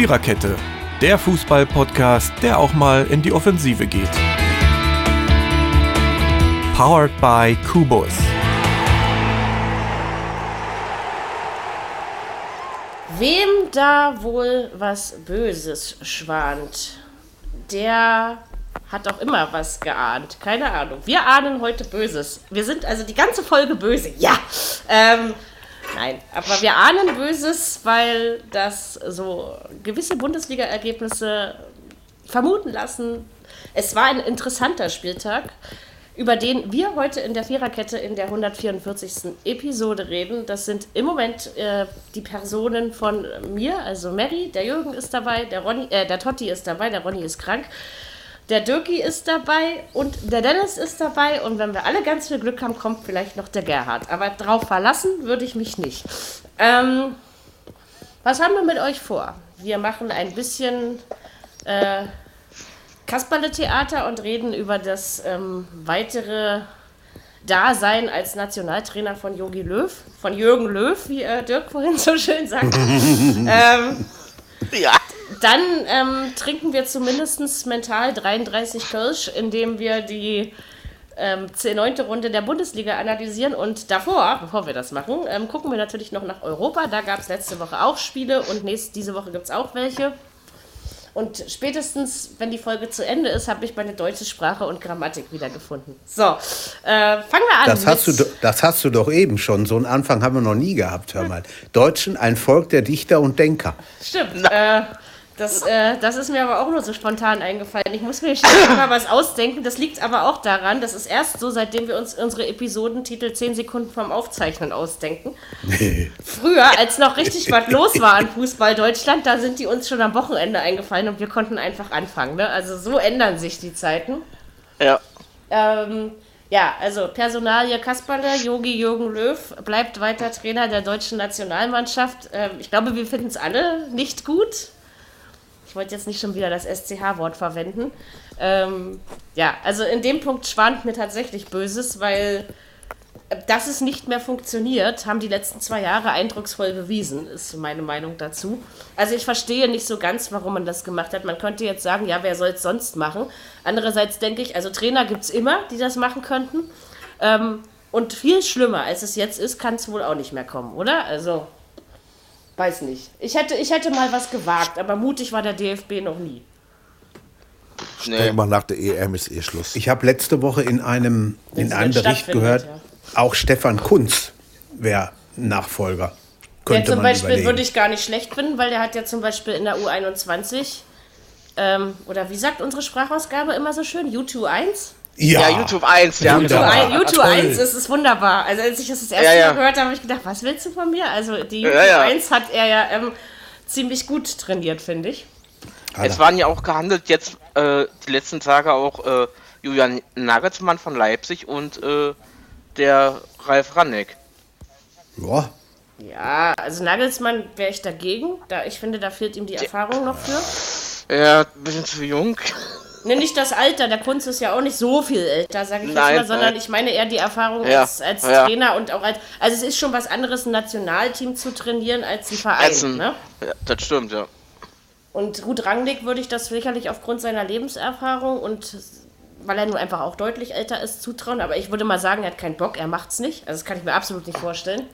Viererkette, der Fußball-Podcast, der auch mal in die Offensive geht. Powered by Kubus. Wem da wohl was Böses schwant, der hat auch immer was geahnt. Keine Ahnung. Wir ahnen heute Böses. Wir sind also die ganze Folge böse. Ja. Ähm, nein, aber wir ahnen Böses, weil das so gewisse Bundesliga-Ergebnisse vermuten lassen. Es war ein interessanter Spieltag, über den wir heute in der Viererkette in der 144. Episode reden. Das sind im Moment äh, die Personen von mir, also Mary, der Jürgen ist dabei, der, Ronny, äh, der Totti ist dabei, der Ronny ist krank. Der Dirki ist dabei und der Dennis ist dabei. Und wenn wir alle ganz viel Glück haben, kommt vielleicht noch der Gerhard. Aber drauf verlassen würde ich mich nicht. Ähm, was haben wir mit euch vor? Wir machen ein bisschen äh, Kasperle-Theater und reden über das ähm, weitere Dasein als Nationaltrainer von Jogi Löw, von Jürgen Löw, wie äh, Dirk vorhin so schön sagte. ähm, Ja. dann ähm, trinken wir zumindest mental 33 Kölsch, indem wir die ähm, 9. Runde der Bundesliga analysieren. Und davor, bevor wir das machen, ähm, gucken wir natürlich noch nach Europa. Da gab es letzte Woche auch Spiele und nächste, diese Woche gibt es auch welche. Und spätestens, wenn die Folge zu Ende ist, habe ich meine deutsche Sprache und Grammatik wiedergefunden. So, äh, fangen wir an. Das hast, du, das hast du doch eben schon. So einen Anfang haben wir noch nie gehabt, hör mal. Deutschen, ein Volk der Dichter und Denker. Stimmt. Äh, das, äh, das ist mir aber auch nur so spontan eingefallen. Ich muss mir schnell mal was ausdenken. Das liegt aber auch daran, das ist erst so, seitdem wir uns unsere Episodentitel 10 Sekunden vom Aufzeichnen ausdenken. Früher, als noch richtig was los war an Fußball Deutschland, da sind die uns schon am Wochenende eingefallen und wir konnten einfach anfangen. Ne? Also so ändern sich die Zeiten. Ja. Ähm, ja, also Personalie Kasperle, Yogi Jürgen Löw bleibt weiter Trainer der deutschen Nationalmannschaft. Ähm, ich glaube, wir finden es alle nicht gut. Ich wollte jetzt nicht schon wieder das SCH-Wort verwenden. Ähm, ja, also in dem Punkt schwant mir tatsächlich Böses, weil äh, dass es nicht mehr funktioniert, haben die letzten zwei Jahre eindrucksvoll bewiesen, ist meine Meinung dazu. Also ich verstehe nicht so ganz, warum man das gemacht hat. Man könnte jetzt sagen, ja, wer soll es sonst machen? Andererseits denke ich, also Trainer gibt es immer, die das machen könnten. Ähm, und viel schlimmer, als es jetzt ist, kann es wohl auch nicht mehr kommen, oder? Also, weiß nicht. Ich hätte, ich hätte mal was gewagt, aber mutig war der DFB noch nie. Ich denke mal, nach der EM ist eh Schluss. Ich habe letzte Woche in einem, Wenn in einem Bericht gehört, ja. auch Stefan Kunz wäre Nachfolger. Der Könnte zum man Beispiel überlegen. würde ich gar nicht schlecht finden, weil der hat ja zum Beispiel in der U21, ähm, oder wie sagt unsere Sprachausgabe immer so schön, U21? Ja, Ja, YouTube 1, ja. Ein- YouTube toll. 1, das ist wunderbar. Also als ich das das erste Ja, ja. Mal gehört habe, habe ich gedacht, was willst du von mir? Also die YouTube Ja, ja. 1 hat er ja ähm, ziemlich gut trainiert, finde ich. Es waren ja auch gehandelt jetzt äh, die letzten Tage auch äh, Julian Nagelsmann von Leipzig und äh, der Ralf Ranneck. Ja, Ja, also Nagelsmann wäre ich dagegen. Da, ich finde, da fehlt ihm die Erfahrung noch für. Ja, ein bisschen zu jung. Ne, nicht das Alter, der Kunst ist ja auch nicht so viel älter, sage ich Nein, jetzt mal, sondern nein. ich meine eher die Erfahrung Ja, als, als ja. Trainer und auch als. Also es ist schon was anderes, ein Nationalteam zu trainieren als ein Verein. Als ein- ne? Ja, das stimmt, ja. Und Ruth Rangnick würde ich das sicherlich aufgrund seiner Lebenserfahrung und weil er nun einfach auch deutlich älter ist, zutrauen. Aber ich würde mal sagen, er hat keinen Bock, er macht's nicht. Also das kann ich mir absolut nicht vorstellen.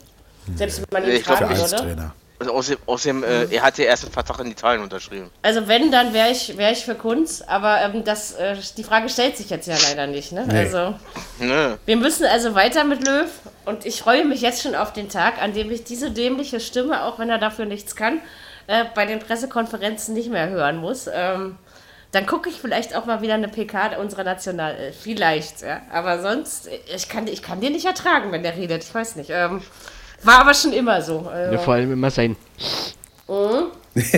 Selbst wenn man ihn Ich glaub, fragen würde. Also außerdem, außerdem äh, er hat ja erst einen Vertrag in Italien unterschrieben. Also wenn, dann wäre ich, wär ich für Kunz. Aber ähm, das, äh, die Frage stellt sich jetzt ja leider nicht. Ne? Also Nö. wir müssen also weiter mit Löw. Und ich freue mich jetzt schon auf den Tag, an dem ich diese dämliche Stimme, auch wenn er dafür nichts kann, äh, bei den Pressekonferenzen nicht mehr hören muss. Ähm, dann gucke ich vielleicht auch mal wieder eine PK unserer Nationalelf. Vielleicht, ja. Aber sonst, ich kann, ich kann den nicht ertragen, wenn der redet. Ich weiß nicht. Ähm, war aber schon immer so. Ja, Also, vor allem immer sein.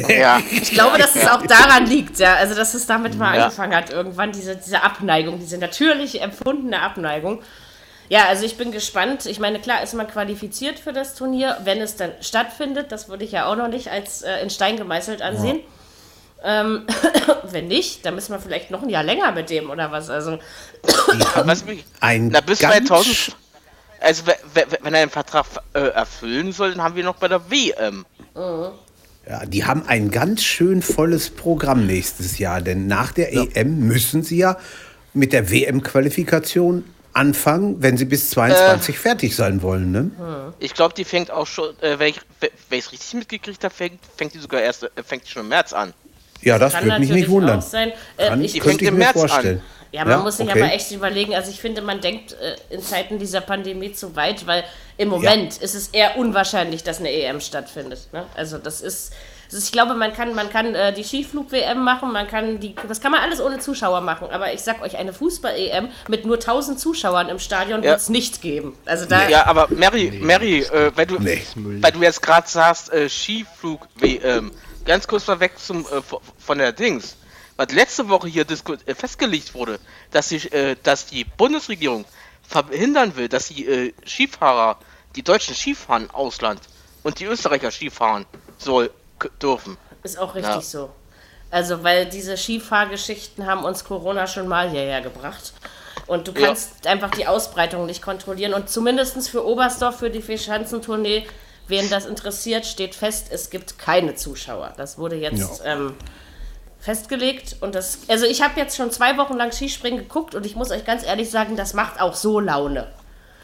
Ja. ich glaube, dass es auch daran liegt, ja. Also, dass es damit mal Ja. angefangen hat, irgendwann, diese, diese Abneigung, diese natürlich empfundene Abneigung. Ja, also ich bin gespannt. Ich meine, klar ist man qualifiziert für das Turnier, wenn es dann stattfindet. Das würde ich ja auch noch nicht als äh, in Stein gemeißelt ansehen. Ähm, wenn nicht, dann müssen wir vielleicht noch ein Jahr länger mit dem oder was. Also, haben Was mich, ein na, bis ganz 2000. Also, we- we- wenn er den Vertrag äh, erfüllen soll, dann haben wir noch bei der WM. Ja, die haben ein ganz schön volles Programm nächstes Jahr, denn nach der EM müssen sie ja mit der WM-Qualifikation anfangen, wenn sie bis 22 Äh. fertig sein wollen. Ne? Ich glaube, die fängt auch schon, äh, wenn ich es richtig mitgekriegt habe, fängt, fängt die sogar erst, äh, fängt die schon im März an. Ja, das Kann würde mich nicht wundern. Äh, Kann, ich, könnte ich mir März an. Ja, man muss sich okay. aber echt überlegen. Also ich finde, man denkt äh, in Zeiten dieser Pandemie zu weit, weil im Moment ist es eher unwahrscheinlich, dass eine EM stattfindet. Ne? Also das ist, das ist, ich glaube, man kann, man kann äh, die Skiflug-WM machen, man kann die, das kann man alles ohne Zuschauer machen. Aber ich sag euch, eine Fußball-EM mit nur 1000 Zuschauern im Stadion Ja. wird es nicht geben. Also da, Ja, aber Mary, Mary, äh, weil du, Nee. weil du jetzt gerade sagst, äh, Skiflug, wie, ähm, ganz kurz mal weg zum, äh, von der Dings. Was letzte Woche hier äh, festgelegt wurde, dass, die, äh, dass die Bundesregierung verhindern will, dass die äh, Skifahrer, die deutschen Skifahren im Ausland und die Österreicher Skifahren soll dürfen. Ist auch richtig Ja. so. Also, weil diese Skifahrgeschichten haben uns Corona schon mal hierher gebracht. Und du Ja. kannst einfach die Ausbreitung nicht kontrollieren. Und zumindest für Oberstdorf, für die Vierschanzentournee, wen das interessiert, steht fest, es gibt keine Zuschauer. Das wurde jetzt ähm, festgelegt. Und das, also ich habe jetzt schon zwei Wochen lang Skispringen geguckt und ich muss euch ganz ehrlich sagen, das macht auch so Laune.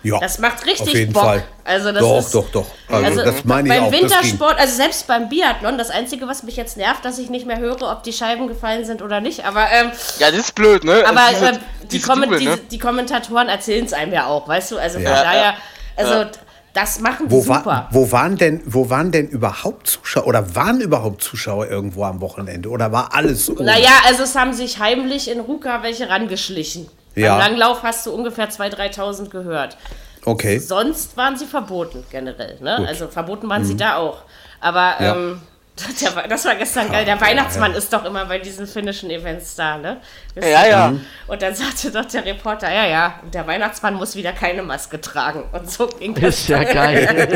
Ja, Das macht richtig auf jeden Bock. Fall. Also das doch, ist, doch, doch. Also, das meine ich beim auch. das ging. Wintersport, also selbst beim Biathlon, das Einzige, was mich jetzt nervt, dass ich nicht mehr höre, ob die Scheiben gefallen sind oder nicht. Aber, ähm, Ja, das ist blöd, ne? aber Also diese- äh, die, diese Kommen- Jubel, diese, ne? die Kommentatoren erzählen es einem ja auch, weißt du? Also von Ja. daher, also das machen die Wo, super. war, wo, waren denn, wo waren denn überhaupt Zuschauer oder waren überhaupt Zuschauer irgendwo am Wochenende oder war alles ohne? Naja, also es haben sich heimlich in Ruka welche rangeschlichen. Ja. Beim Langlauf hast du ungefähr 2.000, 3.000 gehört. Okay. Sonst waren sie verboten generell. Ne? Also verboten waren sie da auch. Aber Ja. ähm, der, das war gestern geil. Der Weihnachtsmann ist doch immer bei diesen finnischen Events da, ne? Wisst Ja, ja. Mhm. Und dann sagte doch der Reporter, ja, ja, der Weihnachtsmann muss wieder keine Maske tragen. Und so ging das. Ist ja geil.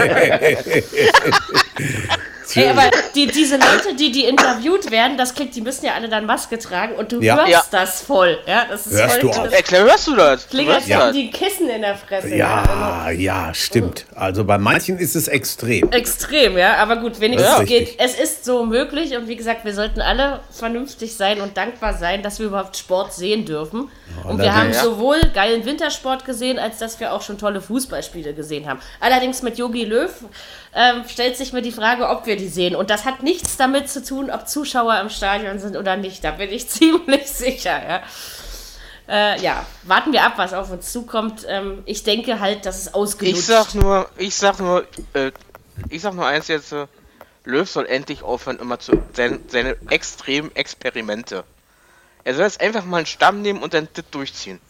Ey, aber die, diese Leute, die, die interviewt werden, das klingt, die müssen ja alle dann Maske tragen und du Ja. hörst Ja. das voll. Ja, das ist Hörst voll du das auch. Erklär, hörst du das? Hätten das. die Kissen in der Fresse. Ja, ja, stimmt. Also bei manchen ist es extrem. Extrem, ja, aber gut, wenigstens Ja. geht. Es ist so möglich und wie gesagt, wir sollten alle vernünftig sein und dankbar sein, dass wir überhaupt Sport sehen dürfen. und wir haben sowohl geilen Wintersport gesehen, als dass wir auch schon tolle Fußballspiele gesehen haben. Allerdings mit Yogi Löw ähm, stellt sich mir die Frage, ob wir die sehen. Und das hat nichts damit zu tun, ob Zuschauer im Stadion sind oder nicht. Da bin ich ziemlich sicher, ja. Äh, ja, warten wir ab, was auf uns zukommt. Ähm, ich denke halt, dass es ausgenutzt Ich sag nur, ich sag nur, äh, ich sag nur eins jetzt, äh, Löw soll endlich aufhören, immer zu seine, seine extremen Experimente. Er soll jetzt einfach mal einen Stamm nehmen und dann das durchziehen.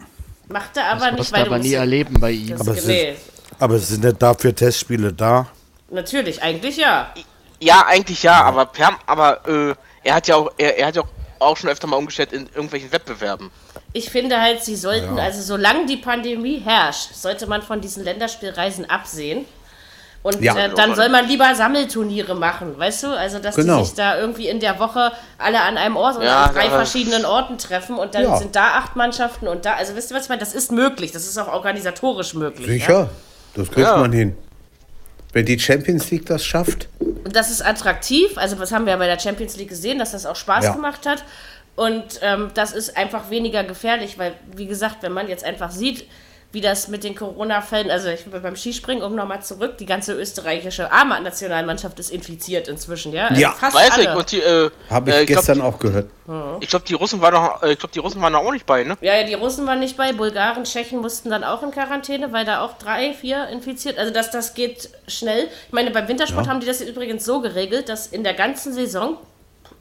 Macht er aber Das nicht, weil du aber nie erleben bei ihm. Aber es nee, Aber es sind nicht dafür Testspiele da. natürlich, eigentlich ja. Ja, eigentlich ja, aber per, aber äh, er hat ja auch, er, er hat ja auch, auch schon öfter mal umgestellt in irgendwelchen Wettbewerben. Ich finde halt, sie sollten, also solange die Pandemie herrscht, sollte man von diesen Länderspielreisen absehen. Und Ja. äh, dann soll man lieber Sammelturniere machen, weißt du? Also, dass Genau. die sich da irgendwie in der Woche alle an einem Ort oder Ja, an drei verschiedenen Orten treffen und dann Ja. sind da acht Mannschaften und da, also wisst ihr, was ich meine? Das ist möglich, das ist auch organisatorisch möglich. Ja? Sicher, das kriegt Ja. man hin. Wenn die Champions League das schafft. Das ist attraktiv. Also, das haben wir ja bei der Champions League gesehen, dass das auch Spaß Ja. gemacht hat. Und ähm, das ist einfach weniger gefährlich, weil, wie gesagt, wenn man jetzt einfach sieht, wie das mit den Corona-Fällen, also ich bin beim Skispringen, um nochmal zurück, die ganze österreichische Arma-Nationalmannschaft ist infiziert inzwischen, ja? Also Ja. fast Weiß alle. ich, und die, äh, Habe ich äh, gestern glaub, auch gehört. Ich glaube, die Russen waren noch, äh, ich glaube, die Russen waren auch nicht bei, ne? Ja, ja, die Russen waren nicht bei, Bulgaren, Tschechen mussten dann auch in Quarantäne, weil da auch drei, vier infiziert. Also das, das geht schnell. Ich meine, beim Wintersport haben die das übrigens so geregelt, dass in der ganzen Saison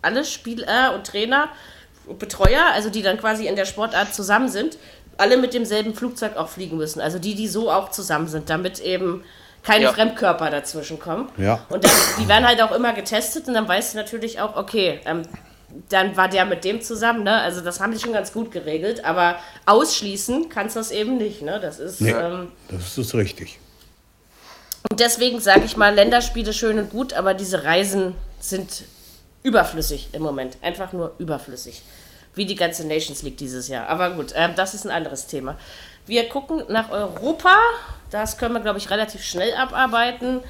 alle Spieler und Trainer und Betreuer, also die dann quasi in der Sportart zusammen sind, alle mit demselben Flugzeug auch fliegen müssen. Also die, die so auch zusammen sind, damit eben keine Ja. Fremdkörper dazwischen kommen. Ja. Und dann, die werden halt auch immer getestet und dann weißt du natürlich auch, okay, ähm, dann war der mit dem zusammen, ne? Also das haben die schon ganz gut geregelt, aber ausschließen kannst du das eben nicht, ne? Das ist Nee. ähm, Das ist richtig. und deswegen sage ich mal, Länderspiele schön und gut, aber diese Reisen sind überflüssig im Moment, einfach nur überflüssig, wie die ganze Nations League dieses Jahr. Aber gut, ähm, das ist ein anderes Thema. Wir gucken nach Europa, das können wir glaube ich relativ schnell abarbeiten.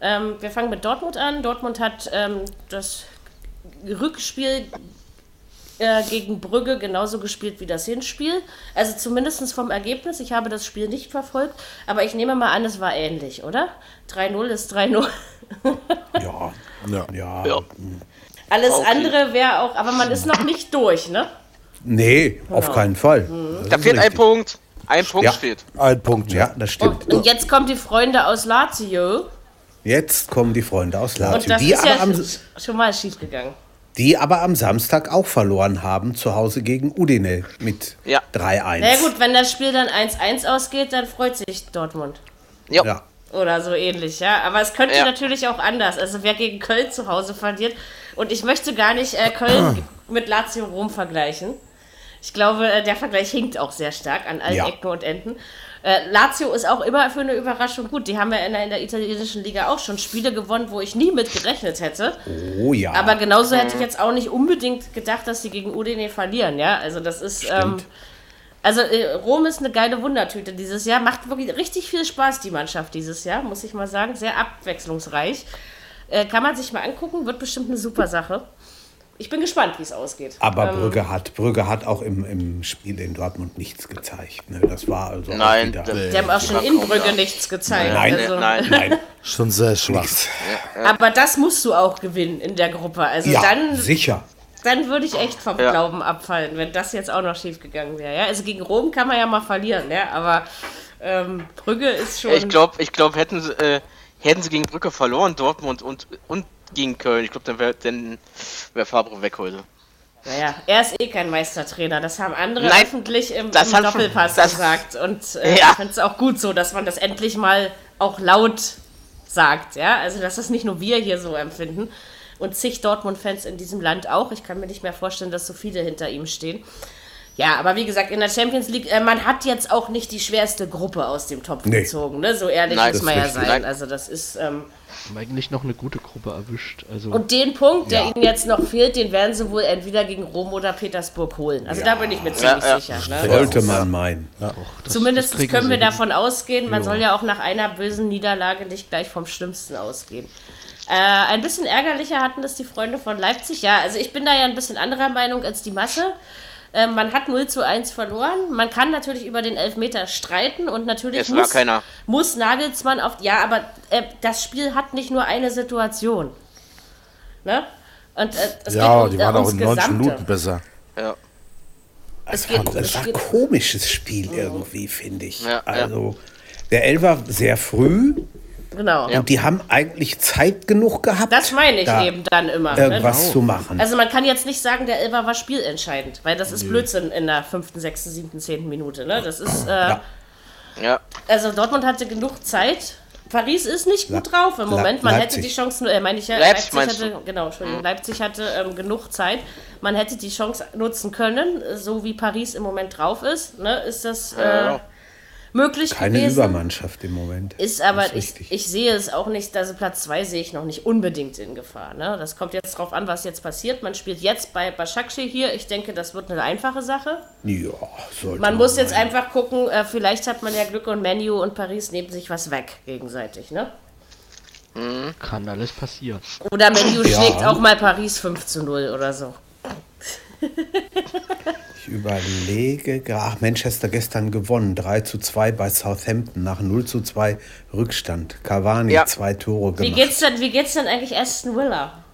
Ähm, wir fangen mit Dortmund an. Dortmund hat ähm, das Rückspiel äh, gegen Brügge genauso gespielt wie das Hinspiel. Also zumindest vom Ergebnis. Ich habe das Spiel nicht verfolgt, aber ich nehme mal an, es war ähnlich, oder? 3-0 ist 3-0. Ja, Ja. ja. Ja. Alles Okay. andere wäre auch, aber man ist noch nicht durch, ne? Nee, auf Genau. keinen Fall. Mhm. Das Da fehlt ein richtig. Punkt. Ein Punkt Ja. steht. Ein Punkt, ja. Das stimmt. Und, und jetzt kommen die Freunde aus Lazio. Jetzt kommen die Freunde aus Und Lazio, das die ist ja aber, am, sch- schon mal schief gegangen. die aber am Samstag auch verloren haben, zu Hause gegen Udine mit Ja. 3-1. Na gut, wenn das Spiel dann 1-1 ausgeht, dann freut sich Dortmund. Ja. Ja. Oder so ähnlich, ja. Aber es könnte Ja. natürlich auch anders. Also wer gegen Köln zu Hause verliert. Und ich möchte gar nicht äh, Köln mit Lazio Rom vergleichen. Ich glaube, äh, der Vergleich hinkt auch sehr stark an allen Ja. Ecken und Enden. Äh, Lazio ist auch immer für eine Überraschung gut. Die haben ja in der, in der italienischen Liga auch schon Spiele gewonnen, wo ich nie mit gerechnet hätte. Oh ja. Aber genauso hätte ich jetzt auch nicht unbedingt gedacht, dass sie gegen Udine verlieren, ja. Also das ist. Ähm, also äh, Rom ist eine geile Wundertüte dieses Jahr. Macht wirklich richtig viel Spaß, die Mannschaft dieses Jahr, muss ich mal sagen. Sehr abwechslungsreich. Äh, kann man sich mal angucken, wird bestimmt eine super Sache. Ich bin gespannt, wie es ausgeht. aber ähm, Brügge, hat, Brügge hat auch im, im Spiel in Dortmund nichts gezeigt. Ne? Das war also Nein, wieder, Die haben auch schon in Brügge nichts gezeigt. Nein, also, nein. Nein, Schon sehr schwach. Aber das musst du auch gewinnen in der Gruppe. Also ja, dann, sicher. dann würde ich echt vom Ja. Glauben abfallen, wenn das jetzt auch noch schief gegangen wäre. Ja? Also gegen Rom kann man ja mal verlieren, ja? aber ähm, Brügge ist schon. Ich glaube, ich glaub, hätten, sie, äh, hätten sie gegen Brücke verloren, Dortmund und, und gegen Köln, ich glaube, dann wäre dann wär Fabre weg heute. Naja, er ist eh kein Meistertrainer. Das haben andere Nein, öffentlich im, das im Doppelpass das- gesagt. Und äh, Ja. ich finde es auch gut so, dass man das endlich mal auch laut sagt. Ja, also dass das nicht nur wir hier so empfinden und zig Dortmund-Fans in diesem Land auch. Ich kann mir nicht mehr vorstellen, dass so viele hinter ihm stehen. Ja, aber wie gesagt, in der Champions League, äh, man hat jetzt auch nicht die schwerste Gruppe aus dem Topf Nee. gezogen. Ne? So ehrlich Nein, muss man ja richtig. sein. Nein. Also das ist... Ähm, Haben eigentlich noch eine gute Gruppe erwischt. Also und den Punkt, der Ja. ihnen jetzt noch fehlt, den werden sie wohl entweder gegen Rom oder Petersburg holen. Also da bin ich mir ziemlich Ja, ja. sicher. Ne? Sollte man meinen. das, Zumindest das kriegen können wir hin. davon ausgehen, man soll ja auch nach einer bösen Niederlage nicht gleich vom Schlimmsten ausgehen. Äh, ein bisschen ärgerlicher hatten das die Freunde von Leipzig. Ja, also ich bin da ja ein bisschen anderer Meinung als die Masse. Äh, man hat 0 zu 1 verloren. Man kann natürlich über den Elfmeter streiten und natürlich muss, keiner. muss Nagelsmann auf. Ja, aber äh, das Spiel hat nicht nur eine Situation. Ne? Und äh, es Ja, geht um, die waren auch in 90 Gesamte. Minuten besser. Ja. Es Das geht, war, das es war ein komisches Spiel irgendwie, finde ich. Ja, ja. also, der Elfer sehr früh genau. und die haben eigentlich Zeit genug gehabt. Das meine ich da eben dann immer. ne? Irgendwas zu machen. Also man kann jetzt nicht sagen, der Elfer war spielentscheidend, weil das ist Blödsinn in der fünften, sechsten, siebten, zehnten Minute. Ne? Das ist, äh, Ja. Ja. also Dortmund hatte genug Zeit. Paris ist nicht gut drauf im Moment. Man Leipzig. hätte die Chance, äh, meine ich ja, Leipzig Leipzig, hatte, genau, Entschuldigung, Leipzig hatte ähm, genug Zeit. Man hätte die Chance nutzen können, so wie Paris im Moment drauf ist. Ne? Ist das äh, Ja. Möglich Keine gewesen? Übermannschaft im Moment. Ist aber, Das ich, ich sehe es auch nicht, also Platz 2 sehe ich noch nicht unbedingt in Gefahr. Ne? Das kommt jetzt drauf an, was jetzt passiert. Man spielt jetzt bei Başakşehir hier. Ich denke, das wird eine einfache Sache. ja, sollte Man muss jetzt meinen. einfach gucken, äh, vielleicht hat man ja Glück und Menu und Paris nehmen sich was weg gegenseitig. Ne? kann alles passieren. Oder Menu Ja. schlägt auch mal Paris 5 zu 0 oder so. Ich überlege, ach, Manchester gestern gewonnen, 3 zu 2 bei Southampton nach 0 zu 2 Rückstand. Cavani Ja. zwei Tore Wie gemacht. geht's denn, wie geht's denn eigentlich Aston Villa?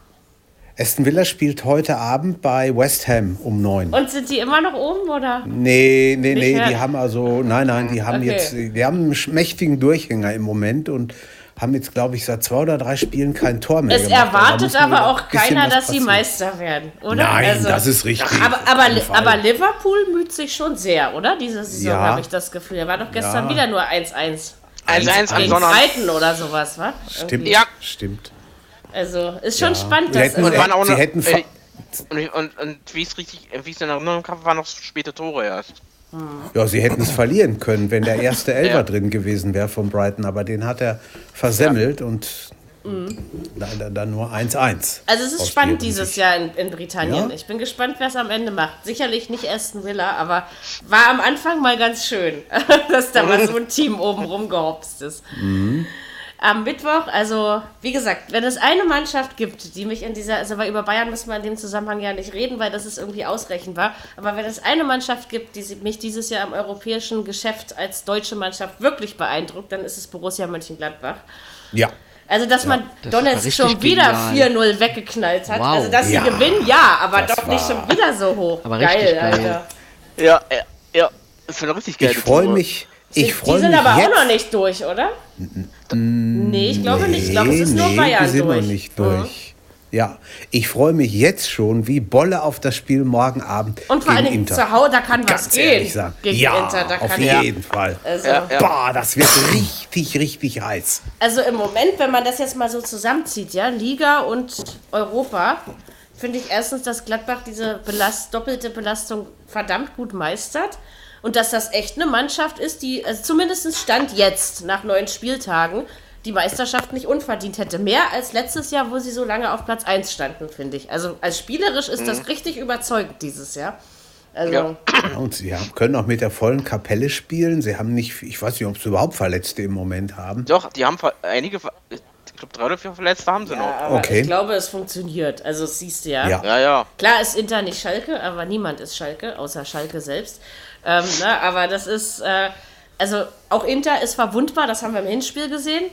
Aston Villa spielt heute Abend bei West Ham um 9. Und sind die immer noch oben oder? Nee, nee, Nicht nee, mehr? die haben also, nein, nein, die haben Okay. jetzt, die haben einen mächtigen Durchhänger im Moment und haben jetzt, glaube ich, seit zwei oder drei Spielen kein Tor mehr Es gemacht. Da erwartet aber auch keiner, dass sie passieren. Meister werden, oder? Nein, Also- das ist richtig. Aber, aber, aber Liverpool müht sich schon sehr, oder? Diese Saison Ja. habe ich das Gefühl. Da war doch gestern Ja. wieder nur 1-1. 1-1 am Sonnabend. Brighton oder sowas, wa? Stimmt, Ja. stimmt. Also, ist schon Ja. spannend, Sie dass hätten- also, Und waren auch Sie noch, hätten äh, und, und, und wie es richtig, wie es in Erinnerung habe, waren noch späte Tore erst. Ja, sie hätten es verlieren können, wenn der erste Elfer Ja. drin gewesen wäre von Brighton, aber den hat er versemmelt und leider dann nur 1-1. also es ist spannend dieses Sicht. Jahr in, in Britannien. Ja. Ich bin gespannt, wer es am Ende macht. Sicherlich nicht Aston Villa, aber war am Anfang mal ganz schön, dass da mal so ein Team oben rumgehopst ist. Am Mittwoch, also wie gesagt, wenn es eine Mannschaft gibt, die mich in dieser, also weil über Bayern müssen wir in dem Zusammenhang ja nicht reden, weil das ist irgendwie ausrechenbar, aber wenn es eine Mannschaft gibt, die mich dieses Jahr im europäischen Geschäft als deutsche Mannschaft wirklich beeindruckt, dann ist es Borussia Mönchengladbach. Ja. Also, dass man das war Donetsk schon wieder genial. 4-0 weggeknallt hat. Wow. Also, dass Ja, sie gewinnen, ja, aber das doch nicht war- schon wieder so hoch. Aber richtig geil. Alter. Ja, ja, ja. Das wäre richtig geil. Ich freue mich. Ich die freue sind mich aber jetzt. auch noch nicht durch, oder? Nee, ich glaube nicht. Ich glaube, es ist nur nee, Bayern die sind durch. noch nicht durch. Ja, ich freue mich jetzt schon wie Bolle auf das Spiel morgen Abend Und vor allen gegen Dingen Inter. zu Hause, da kann was Ganz gehen. ehrlich sagen. Gegen ja, Inter, da auf kann jeden Fall. Also, Ja, ja. Boah, das wird richtig, richtig heiß. also im Moment, wenn man das jetzt mal so zusammenzieht, ja, Liga und Europa, finde ich erstens, dass Gladbach diese Belast doppelte Belastung verdammt gut meistert. Und dass das echt eine Mannschaft ist, die, also zumindest Stand jetzt, nach neun Spieltagen, die Meisterschaft nicht unverdient hätte. Mehr als letztes Jahr, wo sie so lange auf Platz 1 standen, finde ich. Also als spielerisch ist das richtig überzeugend dieses Jahr. Also, Ja. Und sie haben, können auch mit der vollen Kapelle spielen. Sie haben nicht, ich weiß nicht, ob sie überhaupt Verletzte im Moment haben. Doch, die haben ver- einige, ver- ich glaube drei oder vier Verletzte haben sie ja, noch. aber Okay. ich glaube, es funktioniert. Also das siehst du ja. Ja. Ja, ja. Klar ist Inter nicht Schalke, aber niemand ist Schalke, außer Schalke selbst. Ähm, ne, aber das ist, äh, also auch Inter ist verwundbar, das haben wir im Hinspiel gesehen.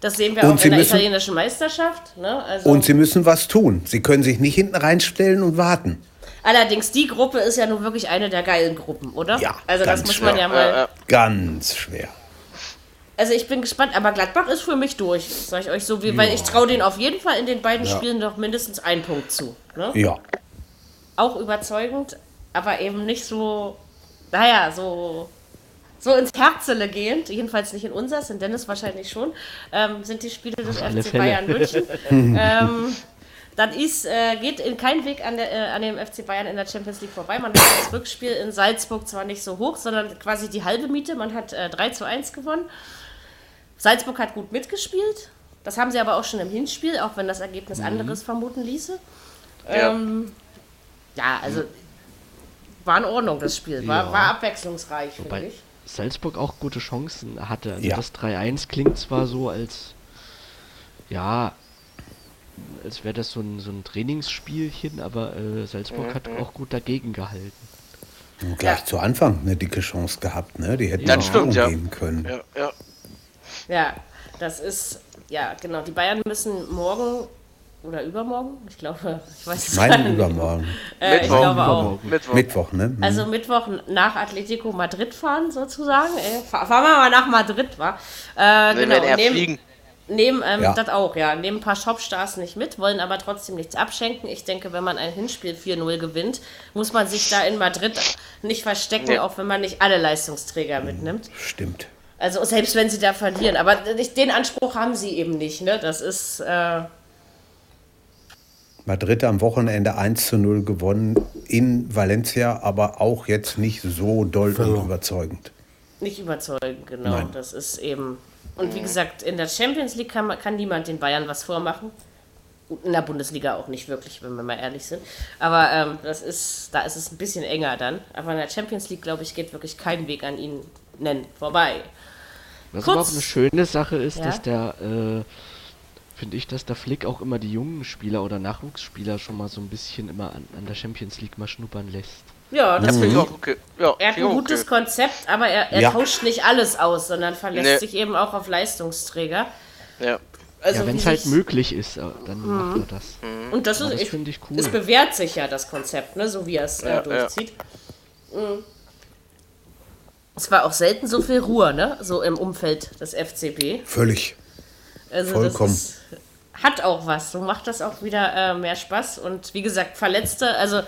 Das sehen wir Und auch sie in der müssen- italienischen Meisterschaft. Ne? Also, Und sie müssen was tun. Sie können sich nicht hinten reinstellen und warten. allerdings, die Gruppe ist ja nun wirklich eine der geilen Gruppen, oder? Ja, Also das ganz muss man schwer. ja mal. Ja, ja. Ganz schwer. Also ich bin gespannt, aber Gladbach ist für mich durch, sag ich euch so, wie, weil ich traue denen auf jeden Fall in den beiden Spielen noch mindestens einen Punkt zu. Ne? Ja. auch überzeugend, aber eben nicht so, naja, so, so ins Herzele gehend, jedenfalls nicht in unseres, in Dennis wahrscheinlich schon, ähm, sind die Spiele des alle FC Fälle. Bayern München. ähm, dann ist, äh, geht in kein Weg an, der, äh, an dem FC Bayern in der Champions League vorbei. Man hat das Rückspiel in Salzburg zwar nicht so hoch, sondern quasi die halbe Miete. Man hat äh, 3 zu 1 gewonnen. Salzburg hat gut mitgespielt. Das haben sie aber auch schon im Hinspiel, auch wenn das Ergebnis anderes vermuten ließe. Ja. Ähm, ja, also war in Ordnung das Spiel. War, Ja. war abwechslungsreich, finde ich. Salzburg auch gute Chancen hatte. Also Ja. das 3-1 klingt zwar so als, ja, als wäre das so ein, so ein Trainingsspielchen, aber äh, Salzburg hat auch gut dagegen gehalten. Und gleich Ja. zu Anfang eine dicke Chance gehabt, ne? Die hätten in stimmt, ja. gehen können. Ja, ja. Ja, das ist, ja, genau. Die Bayern müssen morgen oder übermorgen, ich glaube, ich weiß es nicht. übermorgen. Äh, ich Mittwoch. glaube auch. Übermorgen. Mittwoch. Mittwoch, ne? Mhm. Also Mittwoch nach Atletico Madrid fahren, sozusagen. Äh, fahr- fahren wir mal nach Madrid, wa? Äh, Wir genau. eher nehmen- fliegen. Nehmen ähm, Ja. das auch, ja. Nehmen ein paar Shopstars nicht mit, wollen aber trotzdem nichts abschenken. Ich denke, wenn man ein Hinspiel 4-0 gewinnt, muss man sich da in Madrid nicht verstecken, Ja. auch wenn man nicht alle Leistungsträger mitnimmt. Stimmt. Also selbst wenn sie da verlieren. Aber nicht- den Anspruch haben sie eben nicht, ne? Das ist, äh, Madrid am Wochenende 1 zu 0 gewonnen in Valencia, aber auch jetzt nicht so doll und überzeugend. nicht überzeugend, genau. Nein. Das ist eben. Und wie gesagt, in der Champions League kann, kann niemand den Bayern was vormachen. In der Bundesliga auch nicht wirklich, wenn wir mal ehrlich sind. Aber ähm, das ist, da ist es ein bisschen enger dann. Aber in der Champions League, glaube ich, geht wirklich kein Weg an ihnen nennen vorbei. Was Kurz- aber auch eine schöne Sache ist, Ja? dass der, äh, finde ich, dass der Flick auch immer die jungen Spieler oder Nachwuchsspieler schon mal so ein bisschen immer an, an der Champions League mal schnuppern lässt. Ja, das Das finde ich auch okay. Ja, Er hat ein gutes okay. Konzept, aber er, er Ja. tauscht nicht alles aus, sondern verlässt Nee. sich eben auch auf Leistungsträger. Ja. Also ja, wenn es halt möglich ist, äh, dann macht er das. Und das, Aber ist, das ich, finde ich cool. Es bewährt sich ja das Konzept, ne, so wie er es Ja, äh, ja. durchzieht. Mhm. Es war auch selten so viel Ruhe, ne, so im Umfeld des FCB. Völlig. Also Vollkommen. das ist, hat auch was. So macht das auch wieder äh, mehr Spaß. Und wie gesagt, Verletzte, also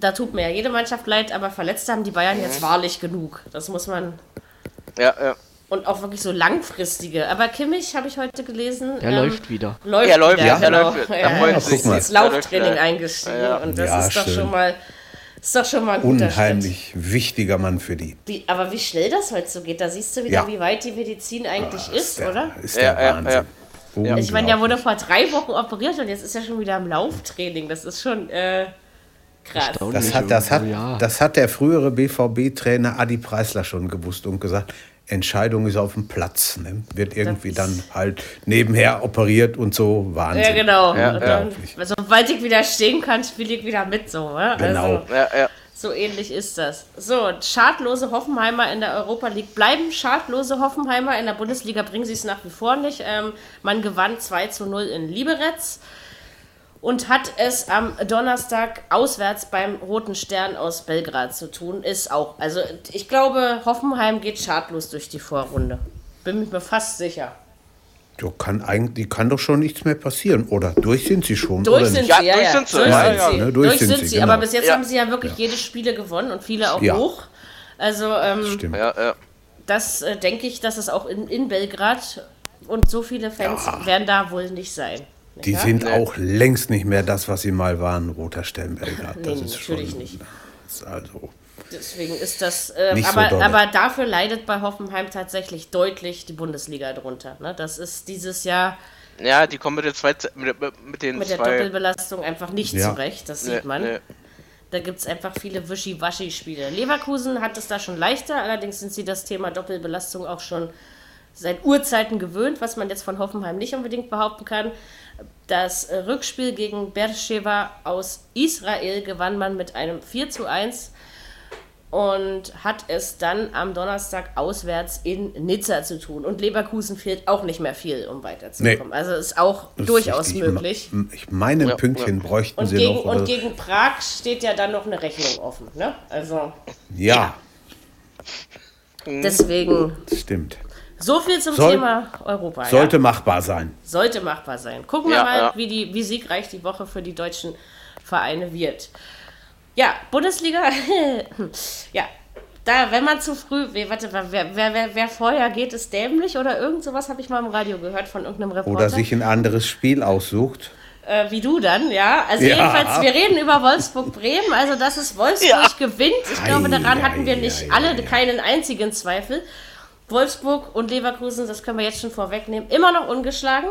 da tut mir ja jede Mannschaft leid, aber Verletzte haben die Bayern jetzt Mhm. wahrlich genug. Das muss man. Ja, ja. Und auch wirklich so langfristige. Aber Kimmich, habe ich heute gelesen. Der ähm, läuft wieder. Läuft Er läuft, wieder, ja, er genau. läuft. Ja, ja, sich. ist ins Er Lauftraining eingestiegen. Ja, ja. Und das Ja, ist doch schön. schon mal. Ist doch schon mal ein guter Schritt. Unheimlich wichtiger Mann für die. Wie, aber wie schnell das heute so geht, da siehst du wieder, Ja. wie weit die Medizin eigentlich ist, der, oder? Ist Ja, der ja, Wahnsinn. Ja. Ich meine, der wurde vor drei Wochen operiert und jetzt ist er schon wieder im Lauftraining. Das ist schon äh, krass. Das hat, das, hat, ja. das hat der frühere BVB-Trainer Adi Preisler schon gewusst und gesagt, Entscheidung ist auf dem Platz. Ne? Wird irgendwie dann halt nebenher operiert und so. Wahnsinn. Ja, genau. Ja, ja. sobald ich wieder stehen kann, spiele ich wieder mit so. Ne? Genau. Also, Ja, ja. So ähnlich ist das. So, schadlose Hoffenheimer in der Europa League bleiben schadlose Hoffenheimer. In der Bundesliga bringen sie es nach wie vor nicht. Ähm, man gewann 2 zu 0 in Liberec und hat es am Donnerstag auswärts beim Roten Stern aus Belgrad zu tun. Ist auch. Also ich glaube, Hoffenheim geht schadlos durch die Vorrunde. Bin mir fast sicher. Da kann eigentlich kann doch schon nichts mehr passieren. Oder durch sind sie schon. Durch oder sind nicht? Ja, sie, ja, durch ja. sind sie, Durch ja, sind ja. sie. Ne, Durch sind sie. genau. Aber bis jetzt Ja. haben sie ja wirklich jede Spiele gewonnen und viele auch Ja. hoch. Also ähm, Stimmt. ja, ja. das äh, denke ich, dass es auch in, in Belgrad und so viele Fans werden da wohl nicht sein. Die Ja? sind auch längst nicht mehr das, was sie mal waren, Roter Stern Belgrad. Das Nee, ist natürlich schon, nicht. das ist also, Deswegen ist das. Äh, Nicht so aber, dolle. aber dafür leidet bei Hoffenheim tatsächlich deutlich die Bundesliga drunter. Ne? Das ist dieses Jahr Ja, die kommen mit, der zwei, mit, mit, den mit der zwei. Doppelbelastung einfach nicht Ja. zurecht. Das Nee, sieht man. nee. Da gibt es einfach viele Wischi-Waschi-Spiele. Leverkusen hat es da schon leichter, allerdings sind sie das Thema Doppelbelastung auch schon seit Urzeiten gewöhnt, was man jetzt von Hoffenheim nicht unbedingt behaupten kann. Das Rückspiel gegen Beersheba aus Israel gewann man mit einem 4 zu 1 und hat es dann am Donnerstag auswärts in Nizza zu tun. Und Leverkusen fehlt auch nicht mehr viel, um weiterzukommen. Nee. Also ist auch durchaus richtig. möglich. Ich meine, ein Ja, Pünktchen bräuchten Und sie gegen, noch. und gegen Prag steht ja dann noch eine Rechnung offen. Ne? Also ja, deswegen das stimmt. so viel zum Soll- Thema Europa. Sollte ja? machbar sein. Sollte machbar sein. Gucken wir Ja, mal, ja. Wie, die, wie siegreich die Woche für die deutschen Vereine wird. Ja, Bundesliga. ja, da, wenn man zu früh. Warte, wer, wer, wer, wer vorher geht, ist dämlich oder irgend sowas habe ich mal im Radio gehört von irgendeinem Reporter. Oder sich ein anderes Spiel aussucht. äh, wie du dann, ja. Also Ja. jedenfalls, wir reden über Wolfsburg-Bremen, also dass es Wolfsburg gewinnt. Ich glaube, daran Ei, hatten wir ei, nicht ei, alle ei. keinen einzigen Zweifel. Wolfsburg und Leverkusen, das können wir jetzt schon vorwegnehmen, immer noch ungeschlagen.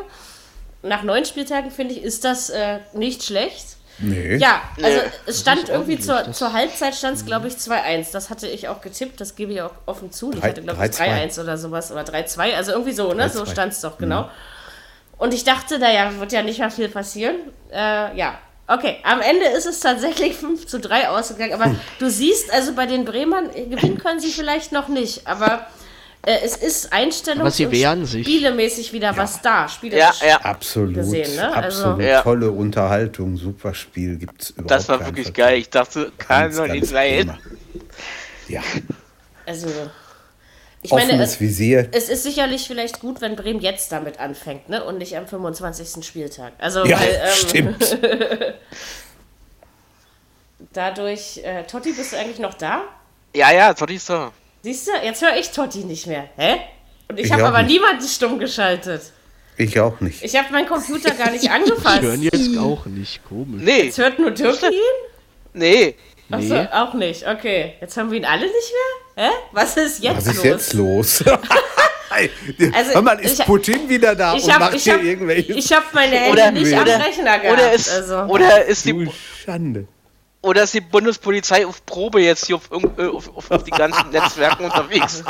Nach neun Spieltagen, finde ich, ist das äh, nicht schlecht. Nee. Ja, also Nee. es stand irgendwie zur, zur Halbzeit stand es, glaube ich, 2-1. Das hatte ich auch getippt, das gebe ich auch offen zu. Ich Drei- hatte, glaube ich, 3-2. 3-1 oder sowas oder 3-2, also irgendwie so, ne? So 3-2. stand es doch, genau. Und ich dachte, naja, wird ja nicht mehr viel passieren. Äh, ja. Okay, am Ende ist es tatsächlich 5 zu 3 ausgegangen. Aber du siehst, also bei den Bremern gewinnen können sie vielleicht noch nicht. Aber äh, es ist Einstellung Aber sie wehren sich. spielemäßig wieder was da. Ja, Spielerisch. ja. Absolut, gesehen, ne? Also- absolut Ja. tolle Unterhaltung, super Spiel, gibt es überhaupt Das war wirklich geil. Ich dachte, kann doch nicht sein. Ja, Also, ich meine, offenes es, Visier. es ist sicherlich vielleicht gut, wenn Bremen jetzt damit anfängt, ne? Und nicht am 25. Spieltag. Also, Ja, weil ähm, stimmt. dadurch, äh, Totti, bist du eigentlich noch da? Ja, ja, Totti ist so. Siehst du, jetzt höre ich Totti nicht mehr. Hä? Und ich, Ich habe aber nicht. niemanden stumm geschaltet. Ich auch nicht. Ich habe meinen Computer gar nicht Ich angefasst. höre jetzt auch nicht. Komisch. Nee, Jetzt hört nur Türki ihn? nee. Achso, Nee. auch nicht. Okay. Jetzt haben wir ihn alle nicht mehr? Hä? Was ist jetzt Was ist los? jetzt los? Also, Hör mal, ist ich- Putin wieder da Ich und habe macht ich hier hab, irgendwelche ich hab meine Hände nicht oder- am Rechner gehabt. Oder ist, also. oder, ist die, Du Schande. Oder ist die Bundespolizei auf Probe jetzt hier auf, irgend- äh, auf, auf, auf die ganzen Netzwerken unterwegs?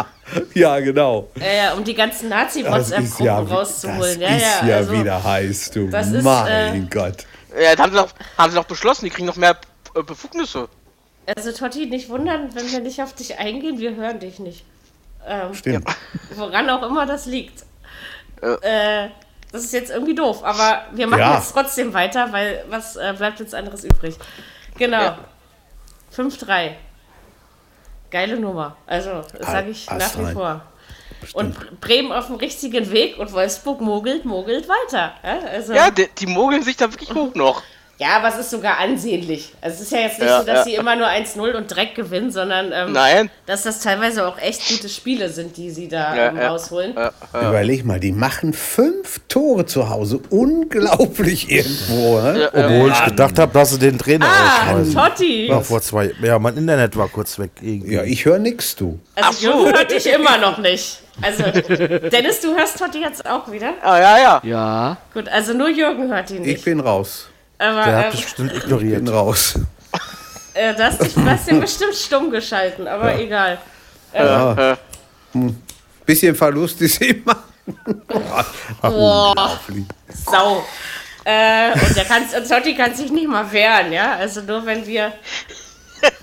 Ja, genau. äh, um die ganzen Nazi-WhatsApp-Gruppen ja, rauszuholen. das ja, ist ja, ja also, wieder heiß, du. das ist, mein äh, Gott. Ja, das haben sie doch, haben sie doch beschlossen, die kriegen noch mehr äh, Befugnisse. Also Totti, nicht wundern, wenn wir nicht auf dich eingehen, wir hören dich nicht. Ähm, Stimmt. woran auch immer das liegt. Äh, das ist jetzt irgendwie doof, aber wir machen Ja. jetzt trotzdem weiter, weil was äh, bleibt uns anderes übrig? Genau. Ja. 5-3. Geile Nummer. Also, das sage ich nach wie vor. Und Bremen auf dem richtigen Weg und Wolfsburg mogelt, mogelt weiter. Ja, also, Ja, die, die mogeln sich da wirklich hoch noch. Ja, aber es ist sogar ansehnlich. Also es ist ja jetzt nicht Ja, so, dass ja. sie immer nur 1-0 und Dreck gewinnen, sondern ähm, Nein. dass das teilweise auch echt gute Spiele sind, die sie da Ja, ähm, ja. rausholen. Ja, Überleg mal, die machen fünf Tore zu Hause. Unglaublich irgendwo. Ne? Obwohl ich gedacht habe, dass sie den Trainer Ah, rausschmeißen. Totti! Ja, vor zwei. Ja, mein Internet war kurz weg. Irgendwie. Ja, ich höre nix, du. Also Ach so. Jürgen hört dich immer noch nicht. Also, Dennis, du hörst Totti jetzt auch wieder? Ah, ja, ja. Ja, Gut, also nur Jürgen hört ihn Ich nicht. bin raus. Aber Der hat ähm, bestimmt Ich ignoriert. bin raus. äh, du hast, dich, du hast ihn bestimmt stumm geschalten, aber egal. Äh, bisschen Verlust ist immer. Unglaublich. Sau. Äh, und der kann, Totti kann sich nicht mal wehren, ja. Also nur wenn wir.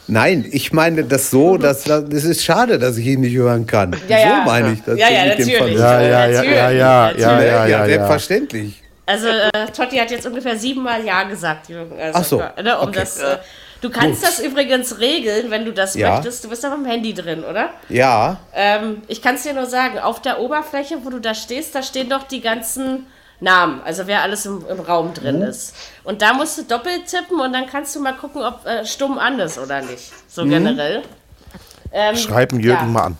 Nein, ich meine das so, dass das ist schade, dass ich ihn nicht hören kann. Ja, ja. so meine ich das. Ja, ja, mit dem natürlich. Verlust. Ja, ja, ja, Natürlich, ja, ja, natürlich. ja, ja, Ja, ja, ja. selbstverständlich. Also äh, Totti hat jetzt ungefähr siebenmal Ja gesagt, Jürgen. Also, Ach so, Ne, um okay. das, äh, du kannst das übrigens regeln, wenn du das Ja. möchtest. Du bist aber am Handy drin, oder? Ja, Ähm, ich kann es dir nur sagen, auf der Oberfläche, wo du da stehst, da stehen doch die ganzen Namen, also wer alles im, im Raum drin Mhm. ist. Und da musst du doppelt tippen und dann kannst du mal gucken, ob äh, stumm an ist oder nicht. So Mhm. generell. Ähm, Schreiben Jürgen ja. mal an.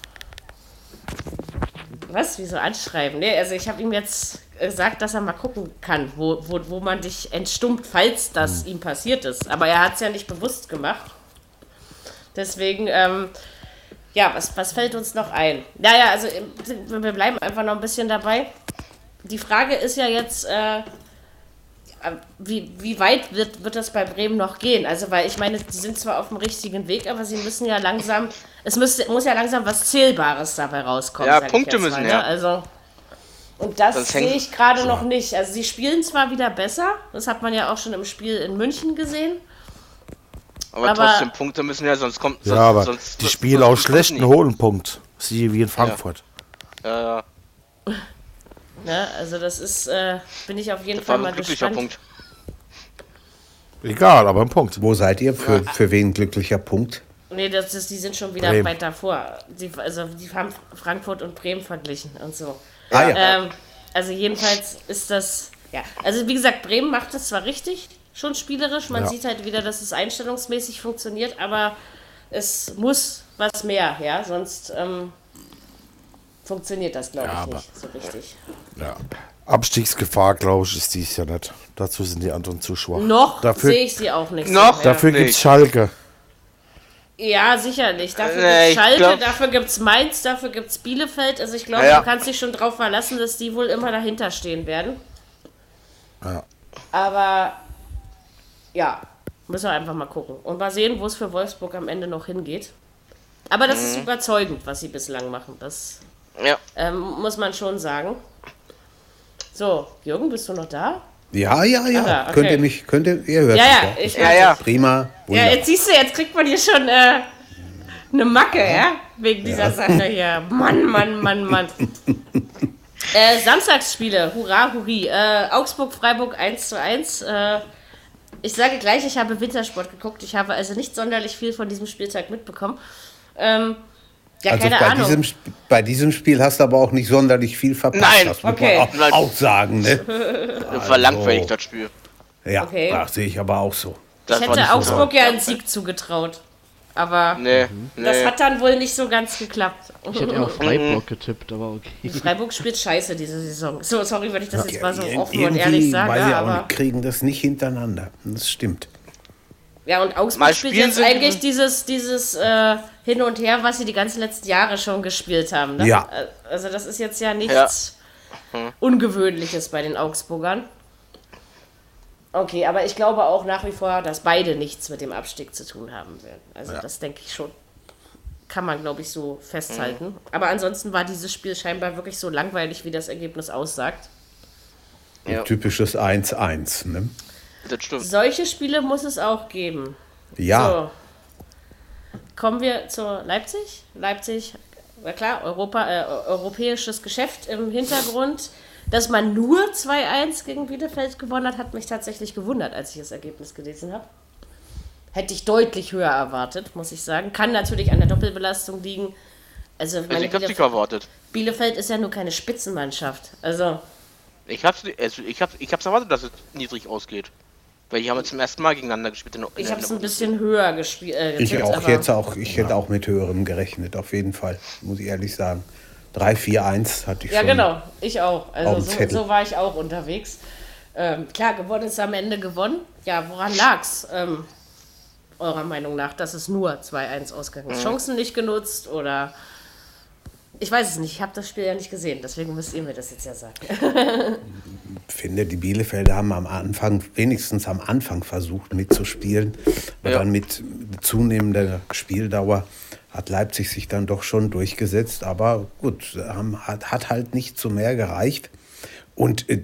Was? Wieso anschreiben? Nee, also ich habe ihm jetzt gesagt, dass er mal gucken kann, wo, wo, wo man dich entstummt, falls das ihm passiert ist. Aber er hat es ja nicht bewusst gemacht. Deswegen, ähm, ja, was, was fällt uns noch ein? Naja, also ähm, wir bleiben einfach noch ein bisschen dabei. Die Frage ist ja jetzt, äh, wie, wie weit wird, wird das bei Bremen noch gehen? Also, weil ich meine, die sind zwar auf dem richtigen Weg, aber sie müssen ja langsam, es muss, muss ja langsam was Zählbares dabei rauskommen. Ja, Punkte jetzt müssen mal, ne? Also, und das hängt- sehe ich gerade noch nicht. Also, sie spielen zwar wieder besser, das hat man ja auch schon im Spiel in München gesehen. Aber, Aber- trotzdem, Punkte müssen ja, sonst kommt. Ja, sonst, aber sonst, die sonst- Spiele sonst aus kommt schlechten nie. holen Punkt. Siehe wie in Frankfurt. Ja, ja. Ne? Also, das ist, äh, bin ich auf jeden Das war Fall ein mal glücklicher gespannt. Punkt. Egal, aber ein Punkt. wo seid ihr? Für, für wen glücklicher Punkt? Nee, das ist, die sind schon wieder Bremen. weit davor. Die, also, die haben Frankfurt und Bremen verglichen und so. Ah ja. Ähm, also jedenfalls ist das, ja, also wie gesagt, Bremen macht das zwar richtig, schon spielerisch, man Ja. sieht halt wieder, dass es einstellungsmäßig funktioniert, aber es muss was mehr, ja, sonst ähm, funktioniert das, glaube Ja, ich, aber- nicht so richtig. Ja. Abstiegsgefahr, glaube ich, ist dies ja nicht. Dazu sind die anderen zu schwach. Noch dafür, sehe ich sie auch nicht Noch? so. dafür Ja, gibt es. Schalke. Ja, sicherlich. Dafür Nee, gibt's ich Schalke, glaub- dafür gibt's Mainz, dafür gibt's Bielefeld. Also ich glaube, Ja. du kannst dich schon drauf verlassen, dass die wohl immer dahinter stehen werden. Ja. Aber ja, müssen wir einfach mal gucken. Und mal sehen, wo es für Wolfsburg am Ende noch hingeht. Aber das Mhm. ist überzeugend, was sie bislang machen. Das Ja. ähm, muss man schon sagen. So, Jürgen, bist du noch da? Ja, ja, ja. Ah, okay. Könnt ihr mich, könnt ihr, ihr hört Ja, mich ja, doch. ich Ja, ja. Prima. Ja, Wunderbar. jetzt siehst du, jetzt kriegt man hier schon äh, eine Macke, ja? Wegen dieser Sache hier. Mann, Mann, Mann, Mann. äh, Samstagsspiele, hurra, hurri. Äh, Augsburg, Freiburg 1 zu 1. Äh, ich sage gleich, ich habe Wintersport geguckt. Ich habe also nicht sonderlich viel von diesem Spieltag mitbekommen. Ähm, ja, also keine bei Ahnung. diesem, bei diesem Spiel hast du aber auch nicht sonderlich viel verpasst. Nein, das muss okay. man auch, auch sagen. Ne? Das war langweilig, das Spiel. Ja, Okay. das sehe ich aber auch so. Das ich hätte so Augsburg ja einen Sieg zugetraut. Aber Nee, nee. das hat dann wohl nicht so ganz geklappt. Ich hätte auf Freiburg getippt, aber okay. Freiburg spielt scheiße diese Saison. So, sorry, wenn ich das jetzt mal so offen und ehrlich sage, ich auch aber. nicht, kriegen das nicht hintereinander. Das stimmt. Ja, und Augsburg Mal spielt jetzt eigentlich dieses, dieses äh, Hin und Her, was sie die ganzen letzten Jahre schon gespielt haben. Ne? Ja. Äh, Also, das ist jetzt ja nichts Ungewöhnliches bei den Augsburgern. Okay, aber ich glaube auch nach wie vor, dass beide nichts mit dem Abstieg zu tun haben werden. Also, das denke ich schon. Kann man, glaube ich, so festhalten. Aber ansonsten war dieses Spiel scheinbar wirklich so langweilig, wie das Ergebnis aussagt. Ja. Typisches 1-1. Ne? Das stimmt. Solche Spiele muss es auch geben. Ja, So. Kommen wir zu Leipzig. Leipzig, na klar, Europa, äh, europäisches Geschäft im Hintergrund. Dass man nur 2-1 gegen Bielefeld gewonnen hat, hat mich tatsächlich gewundert, als ich das Ergebnis gelesen habe. Hätte ich deutlich höher erwartet, muss ich sagen. Kann natürlich an der Doppelbelastung liegen. Also, Also ich Bielef erwartet. Bielefeld ist ja nur keine Spitzenmannschaft. Also, Ich hab's, also ich hab's, ich hab's erwartet, dass es niedrig ausgeht. Weil die haben jetzt zum ersten Mal gegeneinander gespielt. In, in ich habe es ein bisschen höher gespielt. Äh, ich auch aber- jetzt auch. Ich hätte auch mit höherem gerechnet, auf jeden Fall. Muss ich ehrlich sagen. 3-4-1 hatte ich Ja, schon. genau. Ich auch. Also so, so war ich auch unterwegs. Ähm, klar, gewonnen ist am Ende gewonnen. Ja, woran lag's? Ähm, eurer Meinung nach, dass es nur 2-1 ausgegangen ist? Chancen nicht genutzt oder. Ich weiß es nicht, ich habe das Spiel ja nicht gesehen, deswegen müsst ihr mir das jetzt ja sagen. finde, die Bielefelder haben am Anfang, wenigstens am Anfang versucht mitzuspielen. Aber Ja. dann mit zunehmender Spieldauer hat Leipzig sich dann doch schon durchgesetzt. Aber gut, haben, hat, hat halt nicht zu mehr gereicht. Und äh,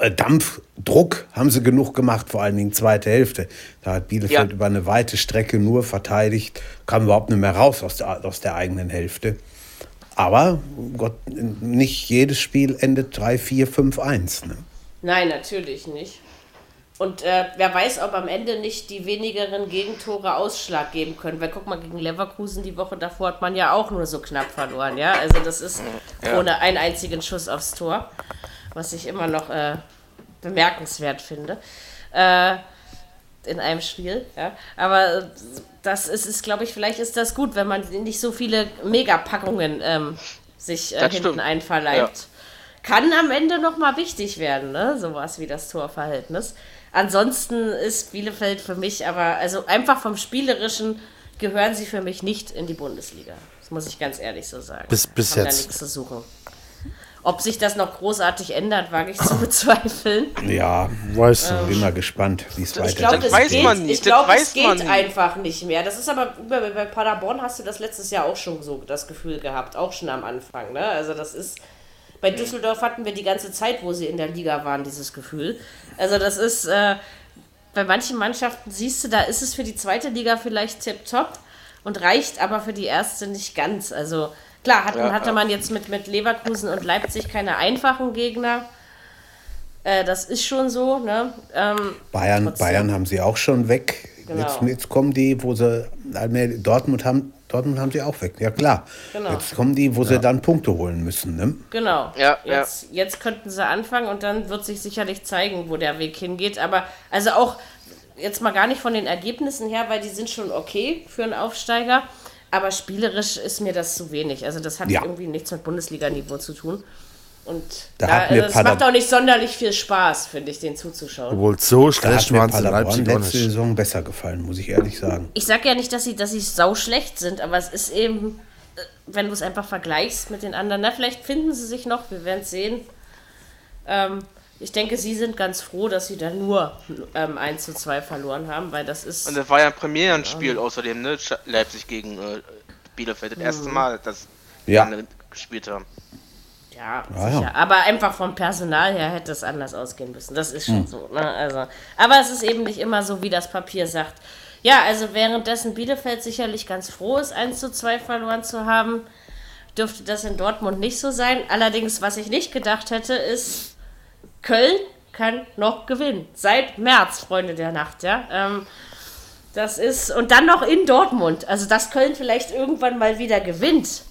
äh, Dampf, Druck haben sie genug gemacht, vor allen Dingen zweite Hälfte. Da hat Bielefeld Ja. über eine weite Strecke nur verteidigt, kam überhaupt nicht mehr raus aus der, aus der eigenen Hälfte. Aber Gott, nicht jedes Spiel endet 3, 4, 5, 1. Ne? Nein, natürlich nicht. Und äh, wer weiß, ob am Ende nicht die wenigeren Gegentore Ausschlag geben können. Weil guck mal, gegen Leverkusen die Woche davor hat man ja auch nur so knapp verloren. Ja, also das ist Ja. ohne einen einzigen Schuss aufs Tor, was ich immer noch äh, bemerkenswert finde. Äh, in einem Spiel, ja. Aber äh, das ist, ist glaube ich, vielleicht ist das gut, wenn man nicht so viele Megapackungen ähm, sich äh, hinten stimmt. einverleibt. Kann am Ende nochmal wichtig werden, ne? Sowas wie das Torverhältnis. Ansonsten ist Bielefeld für mich aber, also einfach vom Spielerischen gehören sie für mich nicht in die Bundesliga. Das muss ich ganz ehrlich so sagen. Bis- bis Haben da jetzt. nichts zu suchen. Ob sich das noch großartig ändert, wage ich zu bezweifeln. Ja, Weißt du. bin mal gespannt, wie es Ich weitergeht. glaube, Das weiß geht, man nicht, ich das glaub, weiß es geht man nicht. einfach nicht mehr. Das ist aber bei, bei Paderborn hast du das letztes Jahr auch schon so das Gefühl gehabt, auch schon am Anfang. Ne? Also das ist bei Düsseldorf hatten wir die ganze Zeit, wo sie in der Liga waren, dieses Gefühl. Also das ist äh, bei manchen Mannschaften siehst du, da ist es für die zweite Liga vielleicht tipptopp und reicht aber für die erste nicht ganz. Also klar hatten, Ja, hatte ja. man jetzt mit, mit Leverkusen und Leipzig keine einfachen Gegner. Äh, das ist schon so, ne? Ähm, Bayern, trotzdem. Bayern haben sie auch schon weg. Genau. Jetzt, jetzt kommen die, wo sie allmählich- Dortmund haben, Dortmund haben sie auch weg. Ja klar. Genau. Jetzt kommen die, wo sie dann Punkte holen müssen. Ne? Genau. Ja, ja. jetzt, jetzt könnten sie anfangen und dann wird sich sicherlich zeigen, wo der Weg hingeht. Aber also auch jetzt mal gar nicht von den Ergebnissen her, weil die sind schon okay für einen Aufsteiger. Aber spielerisch ist mir das zu wenig. Also das hat Ja. irgendwie nichts mit Bundesliga-Niveau zu tun. Und Da da, hat mir also es Pader- macht auch nicht sonderlich viel Spaß, finde ich, den zuzuschauen. Obwohl so schlecht waren sie Leipzig letzte. Saison besser gefallen, muss ich ehrlich sagen. Ich sag ja nicht, dass sie, dass sie sau schlecht sind, aber es ist eben, äh, wenn du es einfach vergleichst mit den anderen, na, vielleicht finden sie sich noch, wir werden es sehen. Ähm, ich denke, sie sind ganz froh, dass sie da nur ähm, 1 zu 2 verloren haben, weil das ist. Und das war ja ein Premierenspiel außerdem, ne? Leipzig gegen äh, Bielefeld. Das erste Mhm. Mal, dass Ja. wir gespielt haben. Ja, Ah, sicher. ja. Aber einfach vom Personal her hätte es anders ausgehen müssen. Das ist schon Hm. so. Ne? Also, aber es ist eben nicht immer so, wie das Papier sagt. Ja, also währenddessen Bielefeld sicherlich ganz froh ist, 1 zu 2 verloren zu haben, dürfte das in Dortmund nicht so sein. Allerdings, was ich nicht gedacht hätte, ist, Köln kann noch gewinnen. Seit März, Freunde der Nacht, ja. Ähm, das ist, und dann noch in Dortmund. Also, dass Köln vielleicht irgendwann mal wieder gewinnt.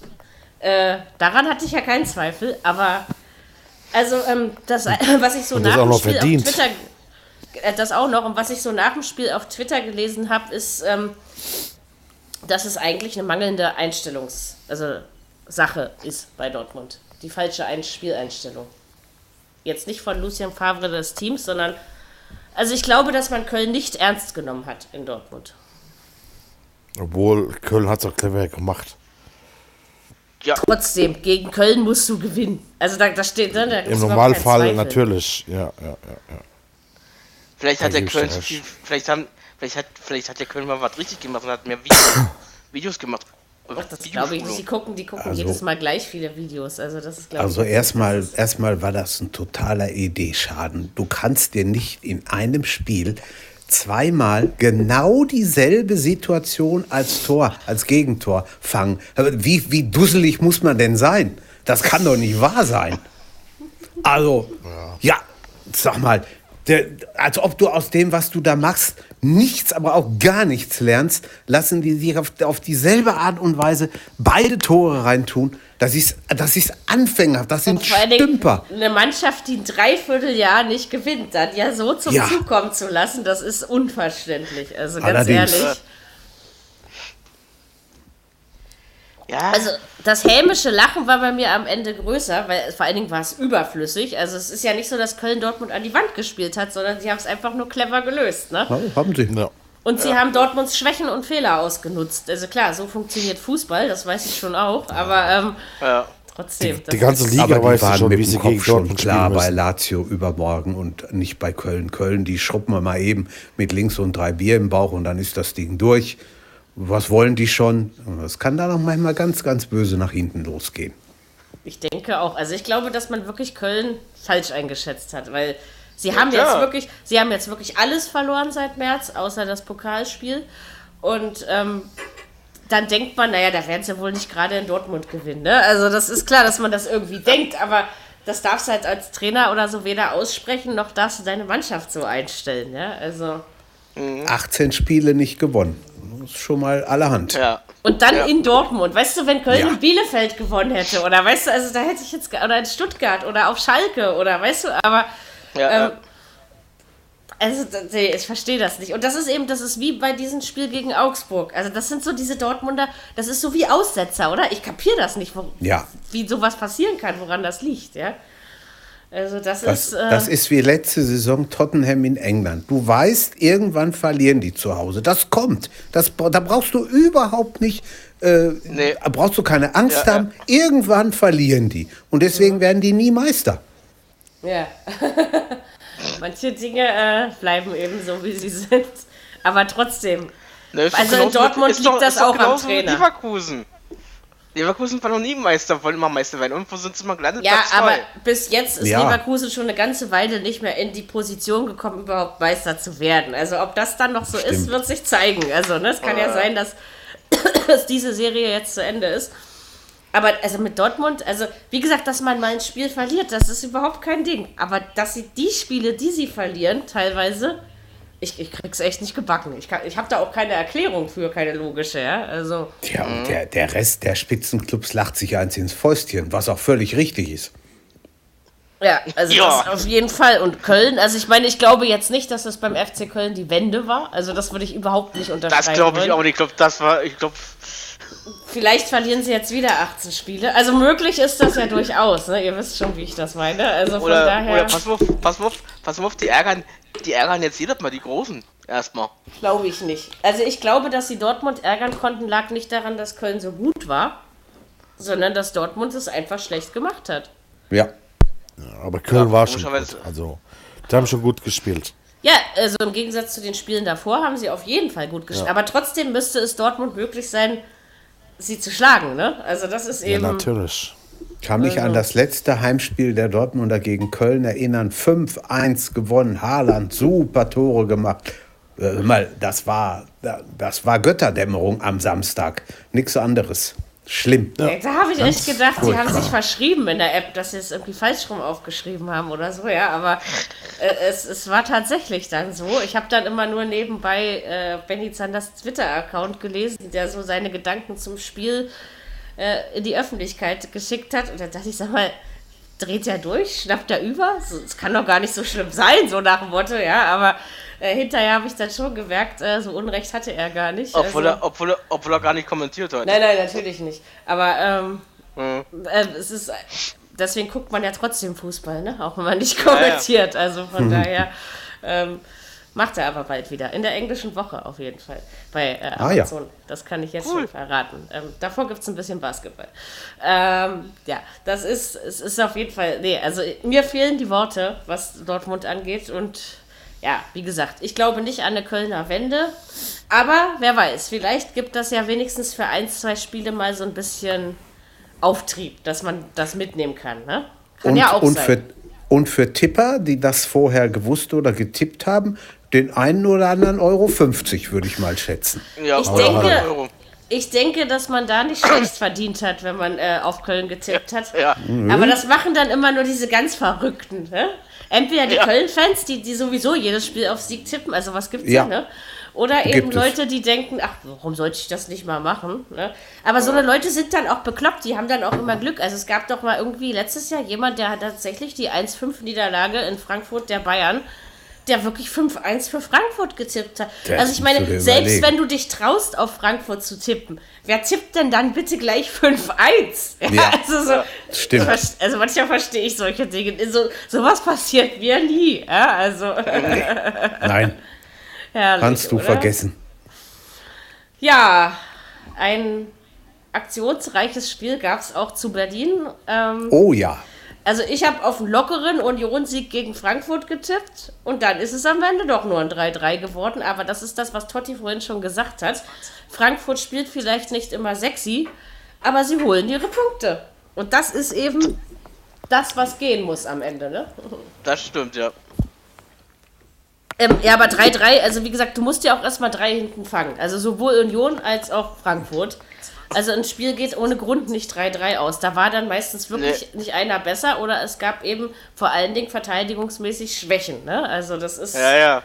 Äh, daran hatte ich ja keinen Zweifel, aber also ähm, das, was ich so Und nach dem Spiel verdient. auf Twitter, äh, das auch noch, und was ich so nach dem Spiel auf Twitter gelesen habe, ist, ähm, dass es eigentlich eine mangelnde Einstellungs-, also Sache ist bei Dortmund. Die falsche Ein Spieleinstellung. Jetzt nicht von Lucien Favre des Teams, sondern also ich glaube, dass man Köln nicht ernst genommen hat in Dortmund. Obwohl, Köln hat es auch clever gemacht. Ja, Trotzdem, gegen Köln musst du gewinnen. Also da, da steht, ne, da gibt's Im Normalfall natürlich. Ja, ja, ja. ja. vielleicht hat Da der Köln zu viel, vielleicht haben, vielleicht hat, vielleicht hat der Köln mal was richtig gemacht und hat mehr Videos, Videos gemacht. Ach, das glaube ich nicht. Die gucken, die gucken Also- jedes Mal gleich viele Videos. Also das ist, glaube Also ich. erstmal, erstmal war das ein totaler Ideeschaden. Du kannst dir nicht in einem Spiel zweimal genau dieselbe Situation als Tor, als Gegentor fangen. Aber Wie, wie dusselig muss man denn sein? Das kann doch nicht wahr sein. Also, ja, sag mal, der, als ob du aus dem, was du da machst, nichts, aber auch gar nichts lernst, lassen die sich auf, auf dieselbe Art und Weise beide Tore reintun. Das ist, das ist Anfänger, das sind Stümper. eine Mannschaft, die ein Dreivierteljahr nicht gewinnt, dann ja so zum Ja. Zug kommen zu lassen, das ist unverständlich. Also ganz Allerdings. ehrlich. Ja, Also das hämische Lachen war bei mir am Ende größer, weil vor allen Dingen war es überflüssig. Also es ist ja nicht so, dass Köln Dortmund an die Wand gespielt hat, sondern sie haben es einfach nur clever gelöst. Ne? Ja, haben sie. ja. Und sie haben Dortmunds Schwächen und Fehler ausgenutzt. Also klar, so funktioniert Fußball, das weiß ich schon auch. Aber ähm, ja. trotzdem. Die das ganze Liga Aber die weiß waren schon, mit wie dem sie Kopf gegen schon klar bei. Lazio übermorgen und nicht bei Köln. Köln, die schruppen wir mal eben mit links und drei Bier im Bauch und dann ist das Ding durch. Was wollen die schon? Das kann da noch manchmal ganz, ganz böse nach hinten losgehen. Ich denke auch. Also ich glaube, dass man wirklich Köln falsch eingeschätzt hat, weil sie haben klar. jetzt wirklich, sie haben jetzt wirklich alles verloren seit März, außer das Pokalspiel. Und ähm, dann denkt man, naja, da werden sie wohl nicht gerade in Dortmund gewinnen. Ne? Also das ist klar, dass man das irgendwie denkt, aber das darfst du halt als Trainer oder so weder aussprechen, noch darfst du deine Mannschaft so einstellen. Ja? Also 18 Spiele nicht gewonnen. Das ist schon mal allerhand. Ja. Und dann Ja. in Dortmund. Weißt du, wenn Köln Ja. in Bielefeld gewonnen hätte, oder weißt du, also da hätte ich jetzt, oder in Stuttgart oder auf Schalke, oder weißt du, aber, Ja, ähm, also nee, ich verstehe das nicht. Und das ist eben, das ist wie bei diesem Spiel gegen Augsburg. Also das sind so diese Dortmunder, das ist so wie Aussetzer, oder? Ich kapiere das nicht, wo, Ja. wie sowas passieren kann, woran das liegt, ja. Also das, Das, ist, äh, das ist wie letzte Saison Tottenham in England. Du weißt, irgendwann verlieren die zu Hause. Das kommt. Das, da brauchst du überhaupt nicht, äh, Nee. brauchst du keine Angst Ja, haben. Irgendwann verlieren die. Und deswegen werden die nie Meister. Ja. Manche Dinge äh, bleiben eben so, wie sie sind. Aber trotzdem. Ne, Also in Dortmund ist doch- liegt das auch am Trainer. Leverkusen. Leverkusen war noch nie Meister, wollen immer Meister werden. Und wo sind sie mal gelandet? Ja, Platz aber zwei. bis jetzt ist Ja. Leverkusen schon eine ganze Weile nicht mehr in die Position gekommen, überhaupt Meister zu werden. Also ob das dann noch so ist, Stimmt. wird sich zeigen. Also ne, es kann ja sein, dass, dass diese Serie jetzt zu Ende ist. Aber also mit Dortmund, also wie gesagt, dass man mal ein Spiel verliert, das ist überhaupt kein Ding. Aber dass sie die Spiele, die sie verlieren, teilweise, ich, ich krieg's echt nicht gebacken. Ich, kann- ich habe da auch keine Erklärung für, keine logische, ja. Also. Tja, und der, der Rest der Spitzenclubs lacht sich eins ins Fäustchen, was auch völlig richtig ist. Ja, also Ja. das auf jeden Fall. Und Köln, also ich meine, ich glaube jetzt nicht, dass das beim FC Köln die Wende war. Also das würde ich überhaupt nicht unterschreiben. Das glaube ich wollen. auch nicht. Ich glaube, das war, ich glaube, Vielleicht verlieren sie jetzt wieder 18 Spiele. Also möglich ist das ja durchaus. Ne? Ihr wisst schon, wie ich das meine. Also von oder, daher oder pass auf, pass auf, pass auf, die ärgern, die ärgern jetzt jedes Mal die Großen. Erstmal. glaube ich nicht. Also ich glaube, dass sie Dortmund ärgern konnten, lag nicht daran, dass Köln so gut war, sondern dass Dortmund es einfach schlecht gemacht hat. Ja. Aber Köln war schon gut. Also, die haben schon gut gespielt. Ja, also im Gegensatz zu den Spielen davor haben sie auf jeden Fall gut gespielt. Aber trotzdem müsste es Dortmund möglich sein, sie zu schlagen. Ne? Also das ist Ja, eben. natürlich. Kann mich an das letzte Heimspiel der Dortmunder gegen Köln erinnern. 5-1 gewonnen. Haaland, super Tore gemacht. Äh, hör mal, das war, das war Götterdämmerung am Samstag. Nichts anderes. Schlimm. Ey, Da habe ich echt gedacht, sie haben sich verschrieben in der App, dass sie es irgendwie falsch rum aufgeschrieben haben oder so, ja, aber äh, es, es war tatsächlich dann so. Ich habe dann immer nur nebenbei äh, Benny Zanders Twitter-Account gelesen, der so seine Gedanken zum Spiel äh, in die Öffentlichkeit geschickt hat und dann dachte ich, sag mal, dreht er durch, schnappt er über? Es kann doch gar nicht so schlimm sein, so nach dem Motto, ja, aber äh, hinterher habe ich dann schon gemerkt, äh, so Unrecht hatte er gar nicht. Obwohl, also- er, obwohl, er, obwohl er gar nicht kommentiert hat. Nein, nein, natürlich nicht. Aber ähm, Mhm. äh, es ist. Deswegen guckt man ja trotzdem Fußball, ne? Auch wenn man nicht ja. Mhm. kommentiert. Also von daher ähm, macht er aber bald wieder. In der englischen Woche auf jeden Fall. Bei äh, Ah, ja. Amazon. Das kann ich jetzt schon verraten. Ähm, davor gibt es ein bisschen Basketball. Ähm, ja, das ist, es ist auf jeden Fall. Nee, also mir fehlen die Worte, was Dortmund angeht. Und ja, wie gesagt, ich glaube nicht an eine Kölner Wende. Aber wer weiß, vielleicht gibt das ja wenigstens für ein, zwei Spiele mal so ein bisschen Auftrieb, dass man das mitnehmen kann. Ne? Kann Und, ja auch und, sein. für, und für Tipper, die das vorher gewusst oder getippt haben, den einen oder anderen Euro 50, würde ich mal schätzen. Ja, Ich denke- Euro. Ich denke, dass man da nicht schlecht verdient hat, wenn man äh, auf Köln getippt hat. Ja. Aber das machen dann immer nur diese ganz Verrückten. Ne? Entweder die Ja. Köln-Fans, die, die sowieso jedes Spiel auf Sieg tippen, also was gibt's ja, Ja. ne? Oder eben Gibt es. Leute, die denken, ach, warum sollte ich das nicht mal machen? Ne? Aber so eine Leute sind dann auch bekloppt, die haben dann auch immer Glück. Also es gab doch mal irgendwie letztes Jahr jemand, der hat tatsächlich die 1-5-Niederlage in Frankfurt der Bayern, der wirklich 5-1 für Frankfurt getippt hat. Das also ich meine, selbst überlegen. wenn du dich traust, auf Frankfurt zu tippen, wer tippt denn dann bitte gleich 5-1? Ja, Ja. also so, Stimmt. Also manchmal verstehe ich solche Dinge. So, sowas passiert mir nie. Ja, also Nein, herrlich, kannst du oder? vergessen. Ja, ein aktionsreiches Spiel gab es auch zu Berlin. Ähm, Oh ja. Also ich habe auf einen lockeren Union-Sieg gegen Frankfurt getippt und dann ist es am Ende doch nur ein 3-3 geworden. Aber das ist das, was Totti vorhin schon gesagt hat. Frankfurt spielt vielleicht nicht immer sexy, aber sie holen ihre Punkte. Und das ist eben das, was gehen muss am Ende. Ne? Das stimmt, ja. Ähm, ja, aber 3-3, also wie gesagt, du musst ja auch erstmal drei hinten fangen. Also sowohl Union als auch Frankfurt. Also ein Spiel geht ohne Grund nicht 3-3 aus. Da war dann meistens wirklich nicht einer besser oder es gab eben vor allen Dingen verteidigungsmäßig Schwächen. Ne? Also das ist. Ja, ja.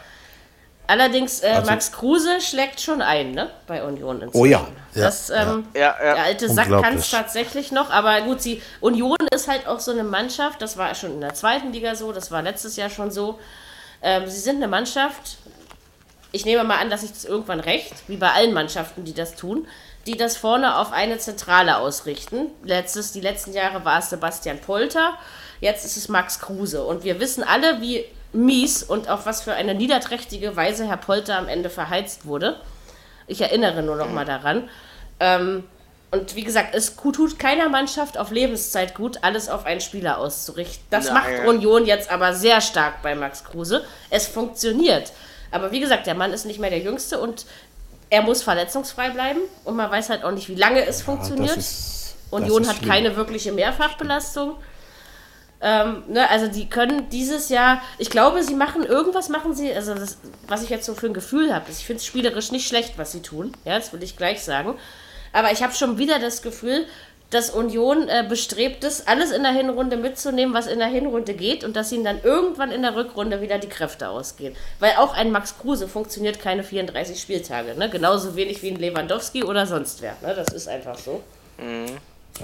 Allerdings, äh, Also- Max Kruse schlägt schon ein, ne? Bei Union inzwischen. Oh ja. Das, ähm, Ja, ja. Der alte Sack kann es tatsächlich noch, aber gut, sie, Union ist halt auch so eine Mannschaft, das war schon in der zweiten Liga so, das war letztes Jahr schon so. Ähm, sie sind eine Mannschaft, ich nehme mal an, dass ich das irgendwann recht, wie bei allen Mannschaften, die das tun, die das vorne auf eine Zentrale ausrichten. Letztes, die letzten Jahre war es Sebastian Polter, jetzt ist es Max Kruse. Und wir wissen alle, wie mies und auf was für eine niederträchtige Weise Herr Polter am Ende verheizt wurde. Ich erinnere nur noch mal daran. Ähm, und wie gesagt, es tut keiner Mannschaft auf Lebenszeit gut, alles auf einen Spieler auszurichten. Das Nein. macht Union jetzt aber sehr stark bei Max Kruse. Es funktioniert. Aber wie gesagt, der Mann ist nicht mehr der Jüngste und er muss verletzungsfrei bleiben. Und man weiß halt auch nicht, wie lange es funktioniert. Das ist, Union das ist hat schlimm. keine wirkliche Mehrfachbelastung. Ähm, ne, also die können dieses Jahr, ich glaube, sie machen irgendwas machen sie, also das, was ich jetzt so für ein Gefühl habe, ich finde es spielerisch nicht schlecht, was sie tun, ja, das will ich gleich sagen. Aber ich habe schon wieder das Gefühl, dass Union äh, bestrebt ist, alles in der Hinrunde mitzunehmen, was in der Hinrunde geht und dass ihnen dann irgendwann in der Rückrunde wieder die Kräfte ausgehen. Weil auch ein Max Kruse funktioniert keine 34 Spieltage, ne? genauso wenig wie ein Lewandowski oder sonst wer. Ne? Das ist einfach so.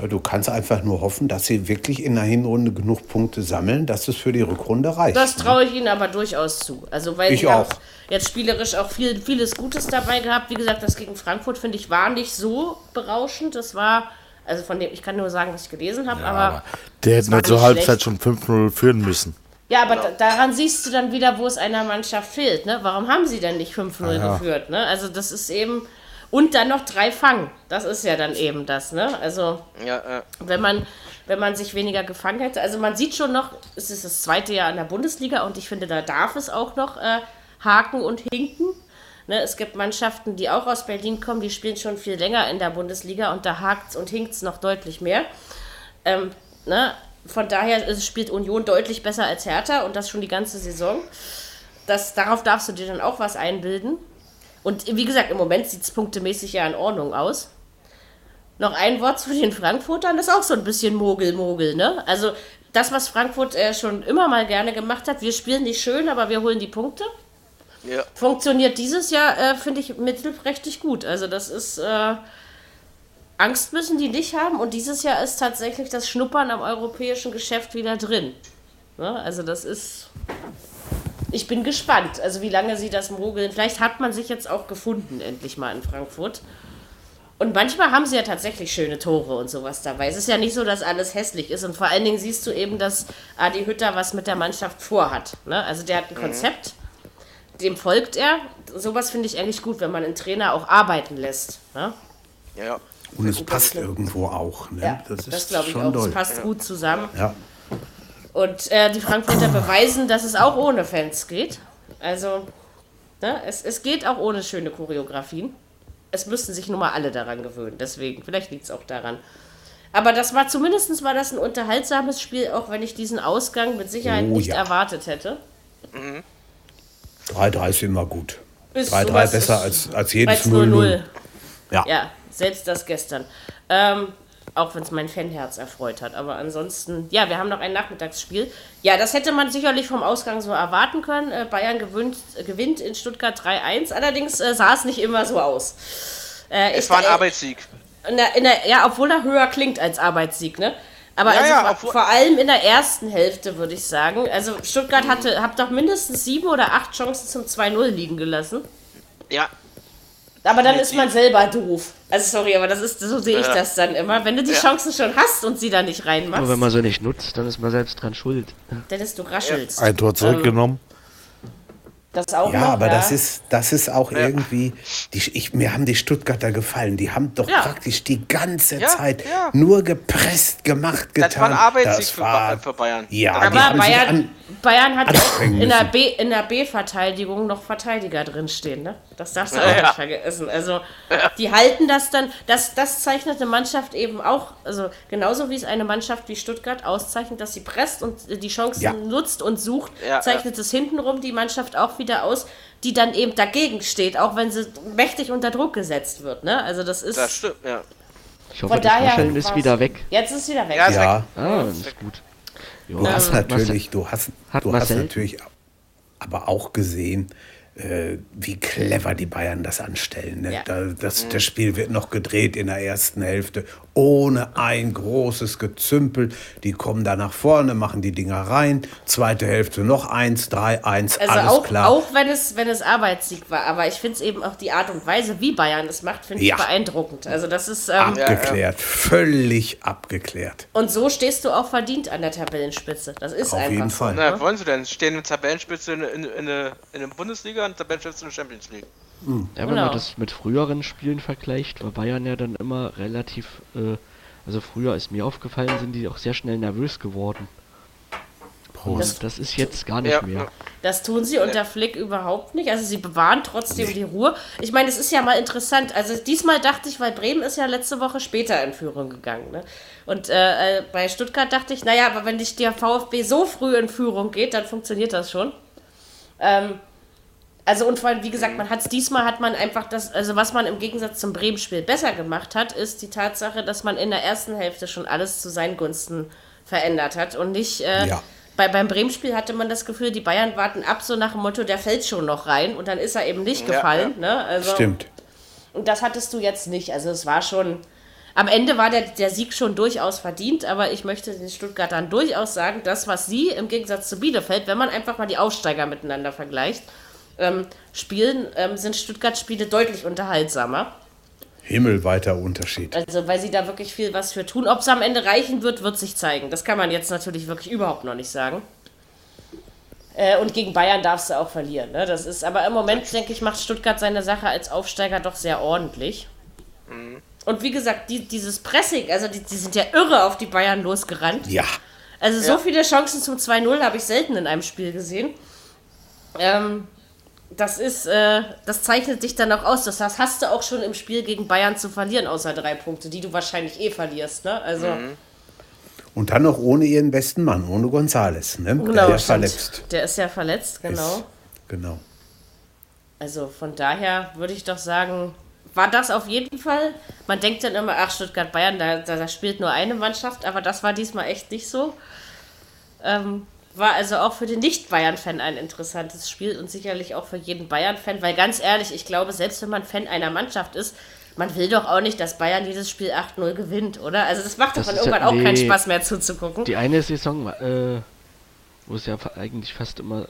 Du kannst einfach nur hoffen, dass sie wirklich in der Hinrunde genug Punkte sammeln, dass es für die Rückrunde reicht. Das traue ich ihnen aber durchaus zu. Also weil Ich auch. jetzt spielerisch auch viel, vieles Gutes dabei gehabt. Wie gesagt, das gegen Frankfurt finde ich war nicht so berauschend. Das war, also von dem, ich kann nur sagen, was ich gelesen habe, aber Der hätte nicht zur Halbzeit schon 5-0 führen müssen. ja, aber da, daran siehst du dann wieder, wo es einer Mannschaft fehlt. Ne? Warum haben sie denn nicht 5-0 geführt? Ne? Also das ist eben und dann noch drei Fang. Das ist ja dann eben das. Ne? Also Ja, ja. wenn man, wenn man sich weniger gefangen hätte. Also man sieht schon noch, es ist das zweite Jahr in der Bundesliga und ich finde, da darf es auch noch äh, haken und hinken. Ne, es gibt Mannschaften, die auch aus Berlin kommen, die spielen schon viel länger in der Bundesliga und da hakt und hinkt es noch deutlich mehr. Ähm, ne, von daher spielt Union deutlich besser als Hertha und das schon die ganze Saison. Das, darauf darfst du dir dann auch was einbilden. Und wie gesagt, im Moment sieht es punktemäßig ja in Ordnung aus. Noch ein Wort zu den Frankfurtern, das ist auch so ein bisschen Mogel-Mogel, ne? Also das, was Frankfurt äh, schon immer mal gerne gemacht hat, wir spielen nicht schön, aber wir holen die Punkte. Ja. Funktioniert dieses Jahr, äh, finde ich, mittelprächtig gut. Also das ist, äh, Angst müssen die nicht haben und dieses Jahr ist tatsächlich das Schnuppern am europäischen Geschäft wieder drin. Ne? Also das ist, ich bin gespannt, also wie lange sie das mogeln. Vielleicht hat man sich jetzt auch gefunden, endlich mal in Frankfurt. Und manchmal haben sie ja tatsächlich schöne Tore und sowas dabei. Es ist ja nicht so, dass alles hässlich ist. Und vor allen Dingen siehst du eben, dass Adi Hütter was mit der Mannschaft vorhat. Ne? Also der hat ein Konzept, dem folgt er. Sowas finde ich eigentlich gut, wenn man einen Trainer auch arbeiten lässt. Ne? ja. Und es passt irgendwo auch. Ne? Ja, das das, ist glaube ich schon auch. doll. Es passt gut zusammen. Ja. Und äh, die Frankfurter beweisen, dass es auch ohne Fans geht. Also, ne, es, es geht auch ohne schöne Choreografien. Es müssten sich nur mal alle daran gewöhnen. Deswegen, vielleicht liegt es auch daran. Aber das war zumindest war das ein unterhaltsames Spiel, auch wenn ich diesen Ausgang mit Sicherheit Oh, nicht ja. erwartet hätte. 3-3 ist immer gut. Ist 3-3 sowas besser als, als jedes Als 0-0. 0-0. Ja. Ja, selbst das gestern. Ähm, auch wenn es mein Fanherz erfreut hat. Aber ansonsten, ja, wir haben noch ein Nachmittagsspiel. Ja, das hätte man sicherlich vom Ausgang so erwarten können. Äh, Bayern gewinnt, äh, gewinnt in Stuttgart 3-1. Allerdings äh, sah es nicht immer so aus. Äh, Es war ein Arbeitssieg. in der, in der, ja, obwohl er höher klingt als Arbeitssieg, ne? Aber Ja, also ja, vor, vor allem in der ersten Hälfte, würde ich sagen. Also Stuttgart hatte, habt doch mindestens sieben oder acht Chancen zum 2-0 liegen gelassen. Ja. Aber dann ist man selber doof. Also sorry, aber das ist, so sehe ich Ja. das dann immer. Wenn du die Ja. Chancen schon hast und sie da nicht reinmachst, Nur wenn man sie nicht nutzt, dann ist man selbst dran schuld. dann ist du raschelst. Ein Tor zurückgenommen. Das auch Ja, noch, aber ja. das ist, das ist auch irgendwie, die, ich, mir haben die Stuttgarter gefallen. Die haben doch Ja. praktisch die ganze Ja, Zeit ja. nur gepresst, gemacht, getan. Das war ein Arbeitssieg Das für, war- für Bayern. Ja, Aber Bayern, an- Bayern hat in der. B- in der B-Verteidigung noch Verteidiger drinstehen, ne? Das darfst du Ja, auch ja. nicht vergessen. Also, die halten das dann, das, das zeichnet eine Mannschaft eben auch, also genauso wie es eine Mannschaft wie Stuttgart auszeichnet, dass sie presst und die Chancen Ja. nutzt und sucht, Ja, zeichnet es hintenrum die Mannschaft auch wieder aus, die dann eben dagegen steht, auch wenn sie mächtig unter Druck gesetzt wird, ne? Also das ist. Das stimmt, ja. Ich hoffe, Von das daher Rascheln ist wieder weg. Jetzt ist wieder weg. Ja, ist Ja, weg. Ah, das ist gut. Jo, du hast natürlich, du hast, du hast natürlich aber auch gesehen, äh, wie clever die Bayern das anstellen. Ne? Ja. Da, das, Das Spiel wird noch gedreht in der ersten Hälfte, ohne ein großes Gezümpel. Die kommen da nach vorne, machen die Dinger rein. Zweite Hälfte noch eins, drei, eins, Also alles auch, klar. auch wenn es, wenn es Arbeitssieg war, aber ich finde es eben auch die Art und Weise, wie Bayern es macht, finde Ja. ich beeindruckend. Also das ist ähm, abgeklärt, völlig abgeklärt. und so stehst du auch verdient an der Tabellenspitze. Das ist Auf einfach jeden so, Fall. Na, ne? wollen sie denn? Stehen in Tabellenspitze in, in, in, der- in der Bundesliga und Tabellenspitze in der Champions League. Ja, wenn Genau. man das mit früheren Spielen vergleicht, war Bayern ja dann immer relativ, äh, also früher ist mir aufgefallen, sind die auch sehr schnell nervös geworden. Prost. Das ist jetzt gar nicht Ja, mehr. Das tun sie unter Flick überhaupt nicht. Also sie bewahren trotzdem die Ruhe. Ich meine, es ist ja mal interessant. Also diesmal dachte ich, weil Bremen ist ja letzte Woche später in Führung gegangen. Ne? Und äh, äh, bei Stuttgart dachte ich, naja, aber wenn dich der VfB so früh in Führung geht, dann funktioniert das schon. Ähm, also und vor allem, wie gesagt, man hat es diesmal hat man einfach das, also was man im Gegensatz zum Bremen-Spiel besser gemacht hat, ist die Tatsache, dass man in der ersten Hälfte schon alles zu seinen Gunsten verändert hat und nicht äh, Ja. bei, beim Bremen-Spiel hatte man das Gefühl, die Bayern warten ab, so nach dem Motto, der fällt schon noch rein und dann ist er eben nicht Ja, gefallen. Ne? Also, Stimmt. Und das hattest du jetzt nicht. Also es war schon. Am Ende war der, der Sieg schon durchaus verdient, aber ich möchte den Stuttgartern durchaus sagen, das, was sie im Gegensatz zu Bielefeld, wenn man einfach mal die Aufsteiger miteinander vergleicht, ähm, spielen, ähm, sind Stuttgart-Spiele deutlich unterhaltsamer. Himmelweiter Unterschied. Also, weil sie da wirklich viel was für tun. Ob es am Ende reichen wird, wird sich zeigen. Das kann man jetzt natürlich wirklich überhaupt noch nicht sagen. Äh, und gegen Bayern darfst du auch verlieren. Ne? Das ist, aber im Moment, denke ich, macht Stuttgart seine Sache als Aufsteiger doch sehr ordentlich. Und wie gesagt, die, dieses Pressing, also die, die sind ja irre auf die Bayern losgerannt. Ja. Also so Ja. viele Chancen zum 2-0 habe ich selten in einem Spiel gesehen. Ähm, das ist, äh, das zeichnet dich dann auch aus. Das hast, hast du auch schon im Spiel gegen Bayern zu verlieren, außer drei Punkte, die du wahrscheinlich eh verlierst. Ne? Also, Und dann noch ohne ihren besten Mann, ohne Gonzales, ne? genau, der ja stimmt. verletzt Der ist ja verletzt, genau. ist. Genau. Also von daher würde ich doch sagen, war das auf jeden Fall. Man denkt dann immer, ach, Stuttgart-Bayern, da, da, da spielt nur eine Mannschaft, aber das war diesmal echt nicht so. Ähm, war also auch für den Nicht-Bayern-Fan ein interessantes Spiel und sicherlich auch für jeden Bayern-Fan, weil ganz ehrlich, ich glaube, selbst wenn man Fan einer Mannschaft ist, man will doch auch nicht, dass Bayern jedes Spiel 8-0 gewinnt, oder? Also das macht Das doch dann ist ja- irgendwann auch keinen nee. Spaß mehr zuzugucken. Die eine Saison, äh, wo es ja eigentlich fast immer, äh,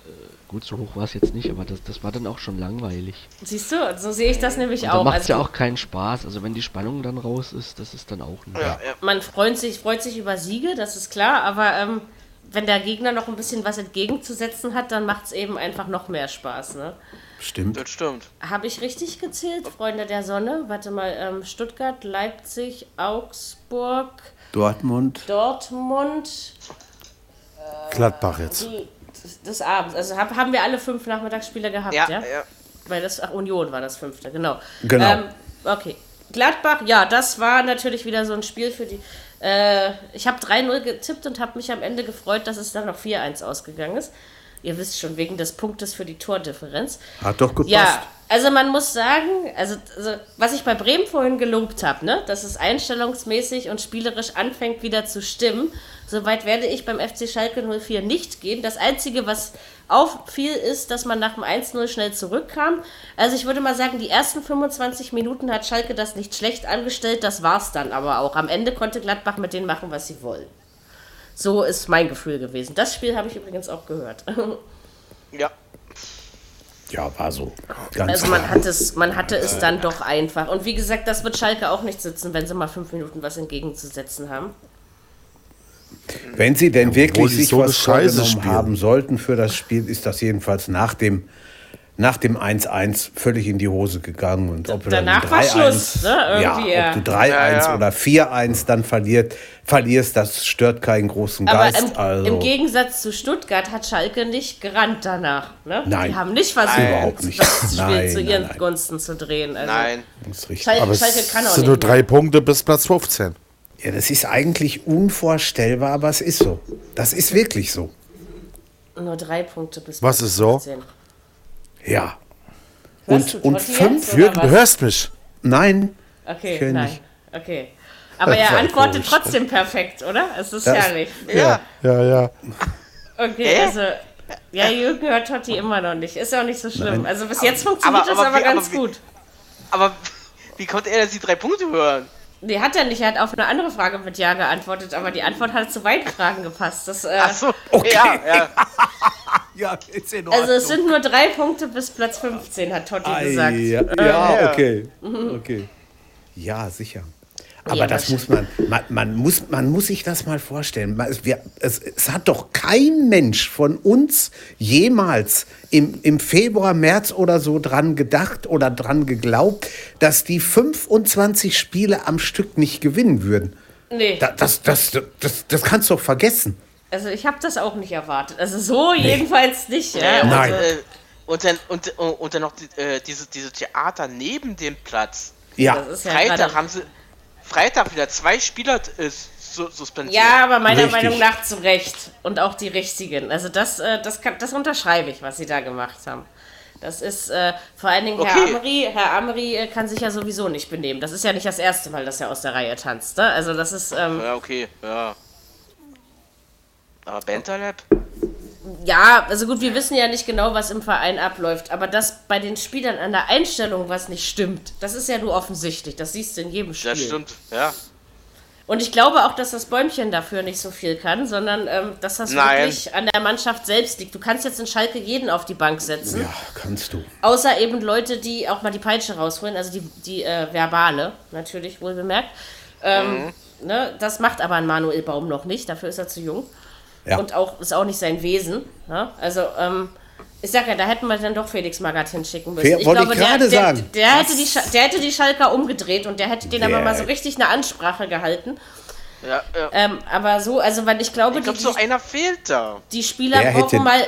gut, so hoch war es jetzt nicht, aber das, das war dann auch schon langweilig. Siehst du, so sehe ich das nämlich Und auch. da macht es Also- ja auch keinen Spaß. Also wenn die Spannung dann raus ist, das ist dann auch nicht. Ja, ja. man freut sich, freut sich über Siege, das ist klar, aber ähm, wenn der Gegner noch ein bisschen was entgegenzusetzen hat, dann macht es eben einfach noch mehr Spaß. Ne? Stimmt. Das stimmt. Habe ich richtig gezählt, Freunde der Sonne? Warte mal, ähm, Stuttgart, Leipzig, Augsburg, Dortmund. Dortmund Gladbach jetzt. des, des Abends. Also hab, haben wir alle fünf Nachmittagsspiele gehabt, Ja, ja? ja. Weil das, ach, Union war das fünfte, genau. Genau. Ähm, okay. Gladbach, ja, das war natürlich wieder so ein Spiel für die. Äh, ich habe 3-0 getippt und habe mich am Ende gefreut, dass es dann noch 4-1 ausgegangen ist. Ihr wisst schon, wegen des Punktes für die Tordifferenz. Hat doch gepasst. Ja, also man muss sagen, also, also was ich bei Bremen vorhin gelobt habe, ne, dass es einstellungsmäßig und spielerisch anfängt wieder zu stimmen, soweit werde ich beim FC Schalke 04 nicht gehen. Das Einzige, was auffiel, ist, dass man nach dem 1-0 schnell zurückkam. Also ich würde mal sagen, die ersten 25 Minuten hat Schalke das nicht schlecht angestellt, das war's dann aber auch. Am Ende konnte Gladbach mit denen machen, was sie wollen. So ist mein Gefühl gewesen. Das Spiel habe ich übrigens auch gehört. Ja. Ja, war so. Ganz Also man, hat es, man hatte es dann doch einfach. Und wie gesagt, das wird Schalke auch nicht sitzen, wenn sie mal fünf Minuten was entgegenzusetzen haben. Wenn sie denn obwohl wirklich sich so was Scheiße haben sollten für das Spiel, ist das jedenfalls nach dem nach dem 1-1 völlig in die Hose gegangen. Und ob du Danach war 3-1 Schluss, ne? Irgendwie, ja, ja. ob du 3-1 Ja, ja. oder 4-1 dann verliert, verlierst, das stört keinen großen Aber Geist. im, also. im Gegensatz zu Stuttgart hat Schalke nicht gerannt danach. Ne? Nein. Die haben nicht versucht, Überhaupt nicht. das Spiel Nein, zu nein, ihren nein. Gunsten zu drehen. Also Nein. das ist richtig. Schalke, Aber Schalke es kann auch sind nicht. nur mehr. drei Punkte bis Platz 15. Ja, das ist eigentlich unvorstellbar, aber es ist so. Das ist wirklich so. Nur drei Punkte bis Was ist so? 15. Ja. Hörst Und, du und fünf, Jürgen, du hörst mich. nein, Okay, nein. nicht. Okay. Aber er antwortet komisch. trotzdem perfekt, oder? Es ist Das- herrlich. Ja. Ja, ja. Okay, Hä? also. Ja, Jürgen hört Totti immer noch nicht. Ist ja auch nicht so schlimm. Also bis jetzt funktioniert aber- das aber aber, wie- ganz aber wie- gut. Aber wie konnte er die drei Punkte hören? Nee, hat er nicht. Er hat auf eine andere Frage mit Ja geantwortet, aber die Antwort hat zu beiden Fragen gepasst. Das, äh, Achso, Okay. ja, ja. Ja, ist in also es sind nur drei Punkte bis Platz 15, hat Totti gesagt. Ja, ja, ja. okay. okay. Ja, sicher. Aber Ja, das muss man, man, man muss, man muss sich das mal vorstellen. Man- Es, wir, es, es hat doch kein Mensch von uns jemals im, im Februar, März oder so dran gedacht oder dran geglaubt, dass die 25 Spiele am Stück nicht gewinnen würden. Nee, Da- Das, das, das, das, das kannst du doch vergessen. also ich habe das auch nicht erwartet. Also so jedenfalls nicht. Ja? und, Nein. Äh, und, dann, und, und dann noch die, äh, diese, diese Theater neben dem Platz. Ja, Das ist ja Freitag haben sie Freitag wieder zwei Spieler äh, su suspendiert. Ja, aber meiner Richtig. Meinung nach zu Recht. Und auch die richtigen. Also das, äh, das, kann, das unterschreibe ich, was sie da gemacht haben. Das ist äh, vor allen Dingen Herr Okay. Amri. Herr Amri äh, kann sich ja sowieso nicht benehmen. Das ist ja nicht das erste Mal, dass er aus der Reihe tanzt. Ne? Also das ist, ähm, Ja, okay, ja. Aber Bentaleb? Ja, also gut, wir wissen ja nicht genau, was im Verein abläuft. Aber dass bei den Spielern an der Einstellung was nicht stimmt, das ist ja nur offensichtlich. Das siehst du in jedem Spiel. Das stimmt, ja. Und ich glaube auch, dass das Bäumchen dafür nicht so viel kann, sondern ähm, dass das Nein. wirklich an der Mannschaft selbst liegt. Du kannst jetzt in Schalke jeden auf die Bank setzen, ja, kannst du. außer eben Leute, die auch mal die Peitsche rausholen, also die, die äh, verbale, natürlich wohl bemerkt. Ähm, ne, das macht aber ein Manuel Baum noch nicht, dafür ist er zu jung. Ja. Und auch ist auch nicht sein Wesen. Ne? Also, ähm, ich sag ja, da hätten wir dann doch Felix Magath hinschicken müssen. Fe- wollte ich der, gerade der, sagen. Der, hätte die, der hätte die Schalker umgedreht und der hätte denen aber Der- mal so richtig eine Ansprache gehalten. Ja, ja. Ähm, aber so, also weil ich glaube, Ich glaube, die, so einer fehlt da. die Spieler Der brauchen hätte- mal.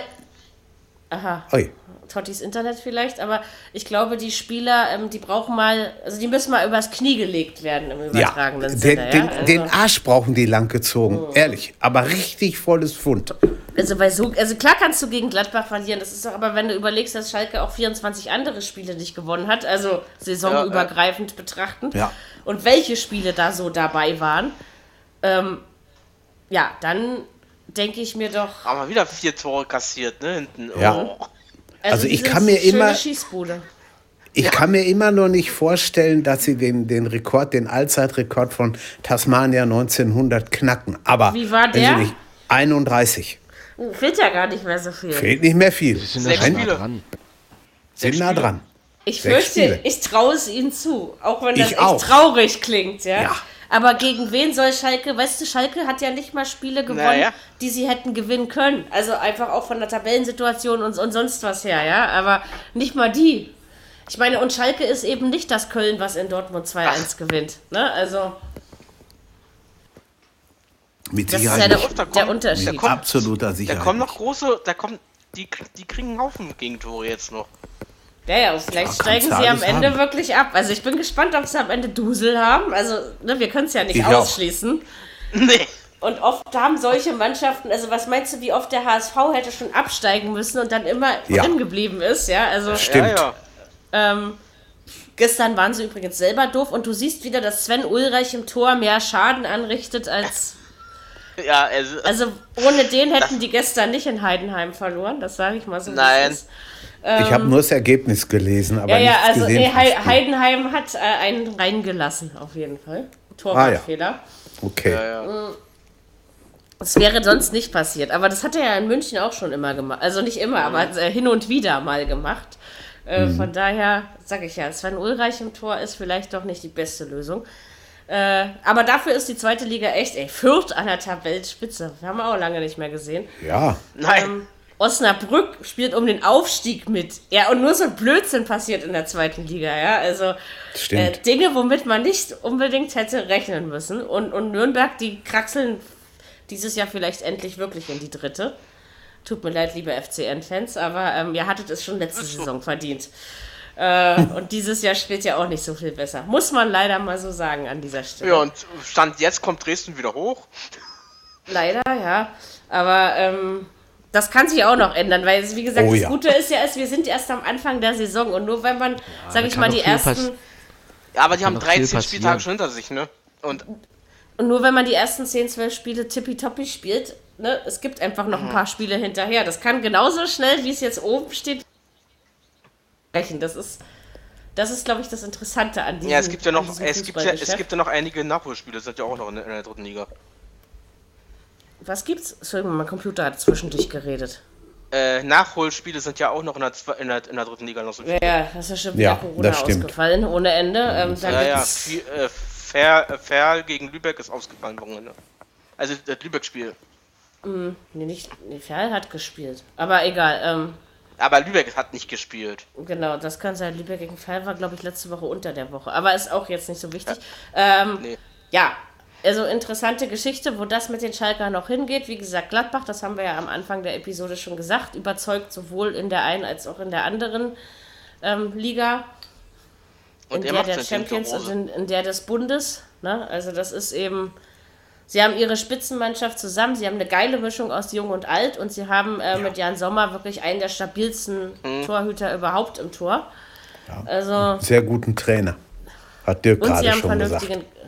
Aha, Ui. Tottis Internet vielleicht, aber ich glaube, die Spieler, ähm, die brauchen mal, also die müssen mal übers Knie gelegt werden im Ja, übertragenen den, Sinne. den, ja? Also, den Arsch brauchen die lang gezogen. Ehrlich. Aber richtig volles Pfund. also, bei so, also klar kannst du gegen Gladbach verlieren, das ist doch aber, wenn du überlegst, dass Schalke auch 24 andere Spiele nicht gewonnen hat, also saisonübergreifend betrachtend, Ja. und welche Spiele da so dabei waren, ähm, ja, dann denke ich mir doch, Haben wir wieder vier Tore kassiert, ne? Hinten. Ja. Oh. Also ich diese kann mir immer- Schießbude. Ich kann mir immer noch nicht vorstellen, dass sie den, den Rekord, den Allzeitrekord von Tasmania 1900 knacken. Aber Wie war der? nicht 31. Fehlt ja gar nicht mehr so viel. Fehlt nicht mehr viel. Wir sind Sechs nah Spiele. dran. Sind nah dran. Ich Sechs fürchte, Spiele. ich traue es ihnen zu. Auch wenn das Ich echt auch. traurig klingt, ja? Ja. Aber gegen wen soll Schalke? Weißt du, Schalke hat ja nicht mal Spiele gewonnen, Naja. die sie hätten gewinnen können. Also einfach auch von der Tabellensituation und, und sonst was her, ja? Aber nicht mal die. Ich meine, und Schalke ist eben nicht das Köln, was in Dortmund 2-1 gewinnt. Ne? Also, Mit das ist Sicherheit ja der, nicht. Da der kommt- Unterschied. da kommt- absoluter Da Sicherheit. kommen noch große, da kommen, die, die kriegen einen Haufen Gegentore jetzt noch. Ja, ja, vielleicht Ja, steigen sie am Ende haben. wirklich ab. Also ich bin gespannt, ob sie am Ende Dusel haben. Also, ne, wir können es ja nicht Ich auch. ausschließen. Nee. Und oft haben solche Mannschaften, also was meinst du, wie oft der HSV hätte schon absteigen müssen und dann immer Ja. drin geblieben ist, ja? Also Stimmt. Ja, ja. ähm, gestern waren sie übrigens selber doof und du siehst wieder, dass Sven Ulreich im Tor mehr Schaden anrichtet als. Ja, also, Also ohne den hätten die gestern nicht in Heidenheim verloren, das sage ich mal so. wie es Nein. ist. Ich habe nur das Ergebnis gelesen, aber Ja, ja, also gesehen. Heidenheim hat äh, einen reingelassen, auf jeden Fall. Torwartfehler. Okay. ja, ja. Das wäre sonst nicht passiert. Aber das hat er ja in München auch schon immer gemacht. Also nicht immer, aber äh, hin und wieder mal gemacht. Äh, Von daher sage ich ja, Sven Ulreich im Tor ist vielleicht doch nicht die beste Lösung. Äh, aber dafür ist die zweite Liga echt, ey, Fürth an der Tabellenspitze. Wir haben wir auch lange nicht mehr gesehen. Ja. Nein. Ähm, Osnabrück spielt um den Aufstieg mit. Ja, und nur so ein Blödsinn passiert in der zweiten Liga, ja. Also äh. Dinge, womit man nicht unbedingt hätte rechnen müssen. Und, und Nürnberg, die kraxeln dieses Jahr vielleicht endlich wirklich in die dritte. Tut mir leid, liebe FCN-Fans, aber ähm, ihr hattet es schon letzte Saison verdient. Äh, und dieses Jahr spielt ja auch nicht so viel besser. Muss man leider mal so sagen an dieser Stelle. Ja, und Stand jetzt kommt Dresden wieder hoch. Leider, ja. Aber ähm, das kann sich auch noch ändern, weil, wie gesagt, Oh das ja. Gute ist ja, ist, wir sind erst am Anfang der Saison und nur wenn man, sag da ich mal, die ersten, Ja, aber die haben noch viel 13 Spieltage schon hinter sich, ne? Und und nur wenn man die ersten 10, 12 Spiele tippitoppi spielt, ne, es gibt einfach noch ein paar Spiele hinterher. Das kann genauso schnell, wie es jetzt oben steht, brechen. Das ist, das ist, glaube ich, das Interessante an diesem ja, es gibt ja noch, es gibt ja, es gibt ja noch einige Nachholspiele, sind ja auch noch in, in der dritten Liga. Was gibt's? Entschuldigung, mein Computer hat zwischendurch geredet. Äh, Nachholspiele sind ja auch noch in der, zwe- in der, in der dritten Liga noch so. Ja, ja, das ist ja schon wieder Ja, Corona das stimmt. ausgefallen, ohne Ende. Ähm, Ja, ja, viel, äh, Fair, Fair gegen Lübeck ist ausgefallen Wochenende. Also das Lübeck-Spiel. Nee, nicht. Nee, Ferl hat gespielt. Aber egal. Ähm, Aber Lübeck hat nicht gespielt. genau, das kann sein. Lübeck gegen Ferl war, glaube ich, letzte Woche unter der Woche. Aber ist auch jetzt nicht so wichtig. Ähm, Nee. ja, also interessante Geschichte, wo das mit den Schalker noch hingeht. Wie gesagt, Gladbach, das haben wir ja am Anfang der Episode schon gesagt, überzeugt sowohl in der einen als auch in der anderen ähm, Liga. Und in er der der Champions und in, in der des Bundes. Ne? Also das ist eben, sie haben ihre Spitzenmannschaft zusammen, sie haben eine geile Mischung aus Jung und Alt und sie haben äh, mit Jan Sommer wirklich einen der stabilsten Mhm. Torhüter überhaupt im Tor. Also Sehr guten Trainer. Hat Dirk und sie gerade haben schon gesagt. vernünftigen,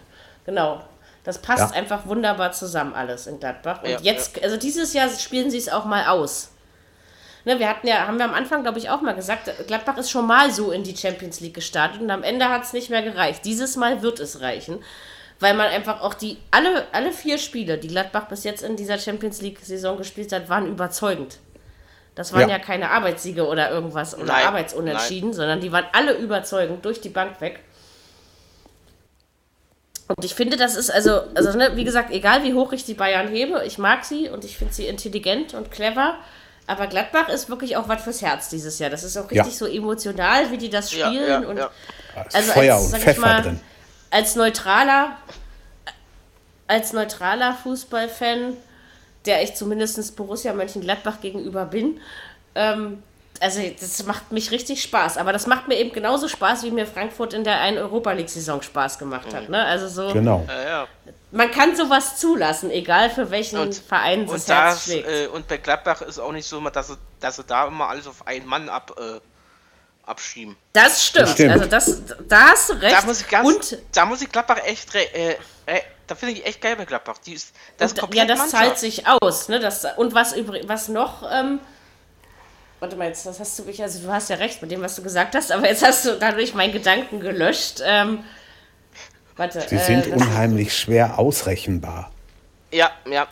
genau. Das passt Ja. einfach wunderbar zusammen alles in Gladbach. Und Ja, jetzt, also dieses Jahr spielen sie es auch mal aus. Ne, wir hatten ja, haben wir am Anfang, glaube ich, auch mal gesagt, Gladbach ist schon mal so in die Champions League gestartet und am Ende hat es nicht mehr gereicht. Dieses Mal wird es reichen, weil man einfach auch die, alle, alle vier Spiele, die Gladbach bis jetzt in dieser Champions League-Saison gespielt hat, waren überzeugend. Das waren ja, Ja. keine Arbeitssiege oder irgendwas oder Nein, Arbeitsunentschieden, sondern die waren alle überzeugend durch die Bank weg. Und ich finde, das ist also, also ne, wie gesagt, egal wie hoch ich die Bayern hebe, ich mag sie und ich finde sie intelligent und clever. Aber Gladbach ist wirklich auch was fürs Herz dieses Jahr. Das ist auch richtig Ja. so emotional, wie die das Ja, spielen. ja, und ja. also Feuer als, und sag ich Pfeffer mal, drin. als neutraler, als neutraler Fußballfan, der ich zumindest Borussia Mönchengladbach gegenüber bin, ähm, also das macht mich richtig Spaß. Aber das macht mir eben genauso Spaß, wie mir Frankfurt in der einen Europa League-Saison Spaß gemacht hat. Ne? Also so, Genau. Ja, ja. man kann sowas zulassen, egal für welchen Und, Verein das und, das, schlägt. äh, und bei Gladbach ist auch nicht so, dass sie, dass sie da immer alles auf einen Mann ab, äh, abschieben. das stimmt. stimmt. Also das, da hast du recht. Da muss ich ganz, und da muss ich Gladbach echt, äh, äh, da finde ich echt geil bei Gladbach. Die ist, das ist Und, komplett ja, das Mannschaft. zahlt sich aus. Ne? Das, und was, übrig, was noch, ähm, warte mal, jetzt das hast du mich, also du hast ja recht mit dem, was du gesagt hast, aber jetzt hast du dadurch meinen Gedanken gelöscht. Ähm, warte, Sie sind äh, das- unheimlich schwer ausrechenbar. Ja, ja.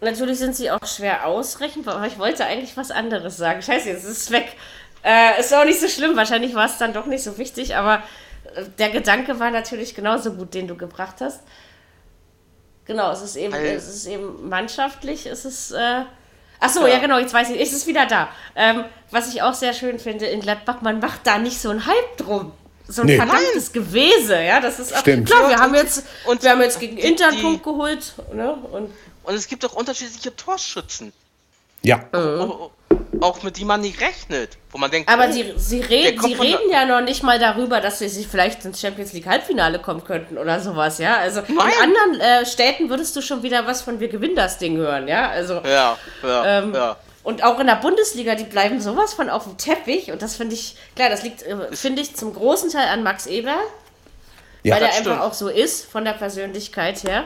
natürlich sind sie auch schwer ausrechenbar, aber ich wollte eigentlich was anderes sagen. Scheiße, jetzt ist es weg. Äh, ist auch nicht so schlimm, wahrscheinlich war es dann doch nicht so wichtig, aber äh, der Gedanke war natürlich genauso gut, den du gebracht hast. Genau, es ist eben, Weil- es ist eben mannschaftlich, es ist. Äh, Ach so, ja. genau, jetzt weiß ich, es ist wieder da. Ähm, was ich auch sehr schön finde in Gladbach, man macht da nicht so einen Hype drum. So ein Nee. verdammtes Gewese, ja, das ist auch, Stimmt. klar, wir Und- haben jetzt, und wir haben jetzt gegen die- Inter einen die- Punkt geholt, ne, und Und es gibt auch unterschiedliche Torschützen. Ja, Auch, auch mit die man nicht rechnet. Wo man denkt, Aber oh, die, sie, sie von der- reden ja noch nicht mal darüber, dass sie sich vielleicht ins Champions League Halbfinale kommen könnten oder sowas, ja. Also in Nein. anderen äh, Städten würdest du schon wieder was von wir gewinnen das Ding hören, ja. Also Ja, ja, Ähm, ja. und auch in der Bundesliga, die bleiben sowas von auf dem Teppich und das finde ich, klar, das liegt, äh, finde ich, zum großen Teil an Max Eber, ja. weil das einfach auch so ist von der Persönlichkeit her.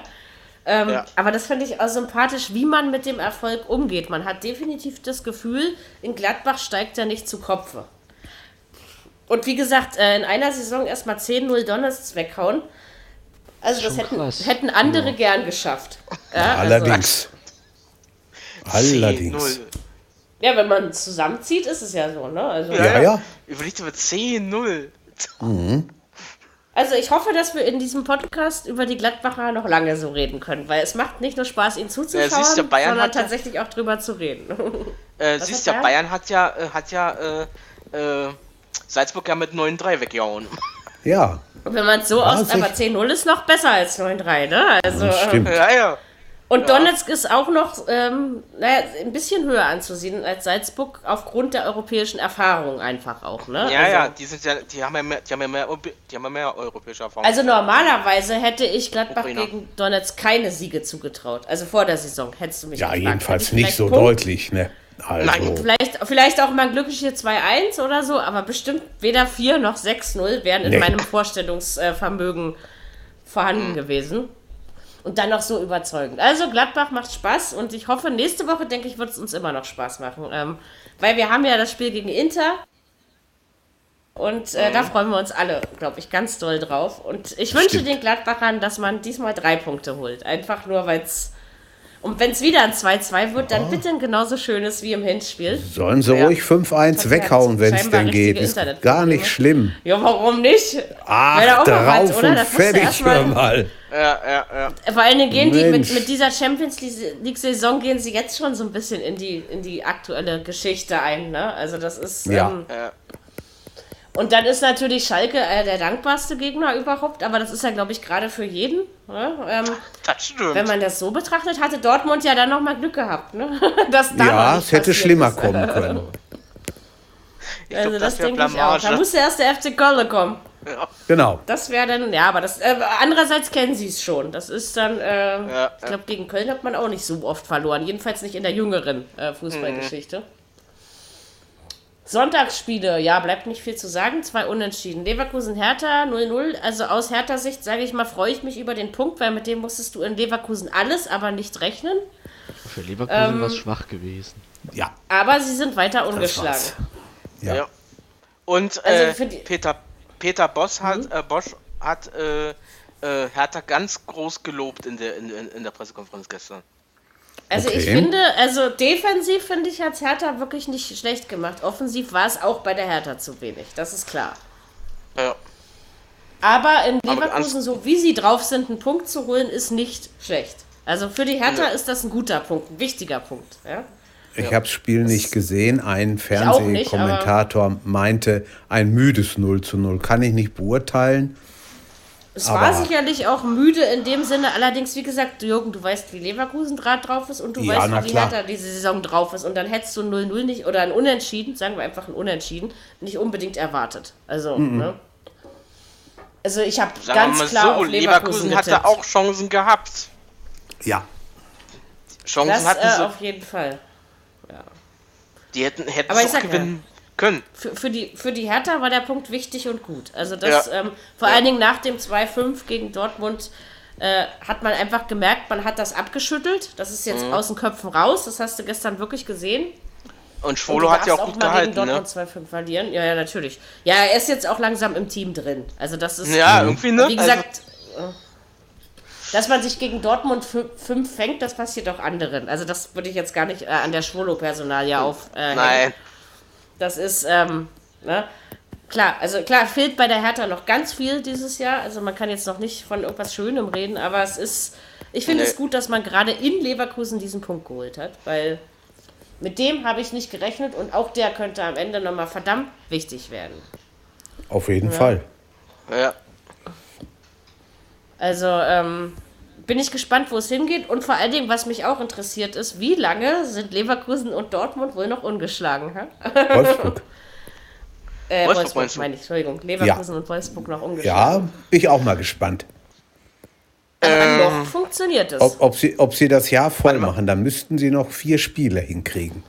Ähm, Ja. Aber das finde ich auch sympathisch, wie man mit dem Erfolg umgeht. Man hat definitiv das Gefühl, in Gladbach steigt er nicht zu Kopfe. Und wie gesagt, äh, in einer Saison erstmal 10-0 Donnerstag weghauen. Also das hätten, hätten andere gern geschafft. Ja, also- allerdings. Allerdings. 10-0. ja, wenn man zusammenzieht, ist es ja so, ne? Also, Ja, ja. Überlegt über 10-0. Also ich hoffe, dass wir in diesem Podcast über die Gladbacher noch lange so reden können, weil es macht nicht nur Spaß, ihnen zuzuschauen, siehst du, Bayern sondern ja- tatsächlich auch drüber zu reden. Äh, siehst ja, Bayern? Hat ja, äh, hat ja äh, äh, Salzburg ja mit 9-3 weggehauen. Ja, Und wenn man es so Ja, aus, aber sich- 10-0 ist noch besser als 9-3, ne? Also, stimmt. ja, ja. Und Donetsk ist auch noch, ähm, naja, ein bisschen höher anzusiedeln als Salzburg aufgrund der europäischen Erfahrung einfach auch, ne? Ja, also, ja, die sind ja, die haben ja mehr, die haben ja mehr, die haben ja mehr europäische Erfahrung. Also normalerweise hätte ich Gladbach Ukrainer. gegen Donetsk keine Siege zugetraut. Also vor der Saison hättest du mich Ja, gefragt. jedenfalls nicht so Punkt- deutlich, ne? Also, Nein, Vielleicht, vielleicht auch mal ein glückliches 2-1 oder so, aber bestimmt weder 4 noch 6-0 wären in Nee. meinem Vorstellungsvermögen vorhanden gewesen. Und dann noch so überzeugend. Also Gladbach macht Spaß und ich hoffe, nächste Woche, denke ich, wird es uns immer noch Spaß machen. Ähm, weil wir haben ja das Spiel gegen Inter. Und äh, da freuen wir uns alle, glaube ich, ganz doll drauf. Und ich wünsche Stimmt. den Gladbachern, dass man diesmal drei Punkte holt. Einfach nur, weil es. Und wenn es wieder ein 2-2 wird, dann bitte ein genauso schönes wie im Hinspiel. sollen sie Ja. ruhig 5-1 Hat weghauen, wenn es denn geht. Ist gar nicht schlimm. Ja, warum nicht? Ach, auch mal was, drauf oder? und fertig, hör mal. ja, ja, ja. Vor allen Dingen gehen die mit, mit dieser Champions League-Saison gehen sie jetzt schon so ein bisschen in die, in die aktuelle Geschichte ein. Ne? Also das ist. Ja. Ähm, ja. Und dann ist natürlich Schalke äh, der dankbarste Gegner überhaupt, aber das ist ja, glaube ich, gerade für jeden. Ne? Ähm, Das stimmt. wenn man das so betrachtet, hatte Dortmund ja dann nochmal Glück gehabt. Ne? Das da Ja, es hätte schlimmer ist. kommen können. ich Also glaub, das wär denke ich auch. Da muss der erste FC Köln kommen. Ja. Genau. Das wäre dann, ja, aber das, äh, andererseits kennen sie es schon. Das ist dann, äh, Ja, ich glaube, gegen Köln hat man auch nicht so oft verloren. Jedenfalls nicht in der jüngeren äh, Fußballgeschichte. Sonntagsspiele, ja, bleibt nicht viel zu sagen. Zwei Unentschieden. Leverkusen-Hertha 0-0. Also aus Hertha-Sicht, sage ich mal, freue ich mich über den Punkt, weil mit dem musstest du in Leverkusen alles, aber nicht rechnen. Für Leverkusen Ähm, war es schwach gewesen. Ja, Aber sie sind weiter ungeschlagen. Ja. Ja. Und Also äh, die- Peter, Peter Boss hat, Mhm. äh, Bosch hat äh, äh, Hertha ganz groß gelobt in der, in in der Pressekonferenz gestern. Also ich Okay. finde, also defensiv finde ich, hat Hertha wirklich nicht schlecht gemacht. Offensiv war es auch bei der Hertha zu wenig, das ist klar. Ja. Aber in Leverkusen, so wie sie drauf sind, einen Punkt zu holen, ist nicht schlecht. Also für die Hertha Ja. ist das ein guter Punkt, ein wichtiger Punkt. Ja? Ich habe das Spiel nicht gesehen. Ein Fernsehkommentator meinte, ein müdes 0 zu 0. Kann ich nicht beurteilen. Es Aber- war sicherlich auch müde in dem Sinne, allerdings, wie gesagt, Jürgen, du weißt, wie Leverkusen draht drauf ist und du Ja, weißt, wie. Hertha diese Saison drauf ist. Und dann hättest du ein 0-0 nicht oder ein Unentschieden, sagen wir einfach ein Unentschieden, nicht unbedingt erwartet. Also, ne? Also ich habe ganz klar so, auf Leverkusen Leverkusen hatte getippt. auch Chancen gehabt. Ja, Chancen Das hatten äh, sie. auf jeden Fall. Die hätten, hätten Aber ich auch sag ja. Können. Für, für, die, für die Hertha war der Punkt wichtig und gut. Also das, Ja. ähm, vor allen Dingen nach dem 2-5 gegen Dortmund äh, hat man einfach gemerkt, man hat das abgeschüttelt. Das ist Mhm. jetzt aus den Köpfen raus. Das hast du gestern wirklich gesehen. Und Schwolo hat ja darfst auch gut gehalten, gegen ne? Dortmund 2-5 verlieren. Ja, ja, natürlich. Ja, er ist jetzt auch langsam im Team drin. Also das ist, Ja, irgendwie, ne? wie gesagt, äh, dass man sich gegen Dortmund 5 fängt, das passiert auch anderen. Also das würde ich jetzt gar nicht äh, an der Schwolo-Personalie auf. Äh, Also, nein. Das ist, ähm, ne? Klar, also klar, fehlt bei der Hertha noch ganz viel dieses Jahr. Also man kann jetzt noch nicht von irgendwas Schönem reden, aber es ist, ich finde Nee. es gut, dass man gerade in Leverkusen diesen Punkt geholt hat, weil mit dem habe ich nicht gerechnet und auch der könnte am Ende nochmal verdammt wichtig werden. auf jeden Fall. Ja. Also, ähm, bin ich gespannt, wo es hingeht und vor allen Dingen, was mich auch interessiert ist, wie lange sind Leverkusen und Dortmund wohl noch ungeschlagen? Hä? Wolfsburg. Äh, Wolfsburg Wolfsburg, meine ich, Entschuldigung. Leverkusen und Wolfsburg noch ungeschlagen. Ja, bin ich auch mal gespannt. Also noch funktioniert es. Ob, ob, sie, ob sie das Jahr voll machen, dann müssten sie noch vier Spiele hinkriegen.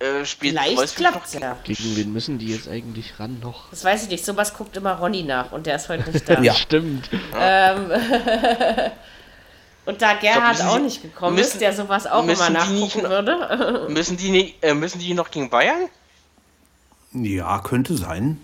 Äh, spielt Vielleicht Wolfsburg klappt es ja. Gegen wen müssen die jetzt eigentlich ran noch? Das weiß ich nicht. Sowas guckt immer Ronny nach und der ist heute nicht da. Ja. Stimmt. Und da Gerhard müssen auch nicht gekommen müssen- ist, der sowas auch immer die nicht nachgucken noch- würde. Müssen die, nicht, äh, müssen die noch gegen Bayern? Ja, könnte sein.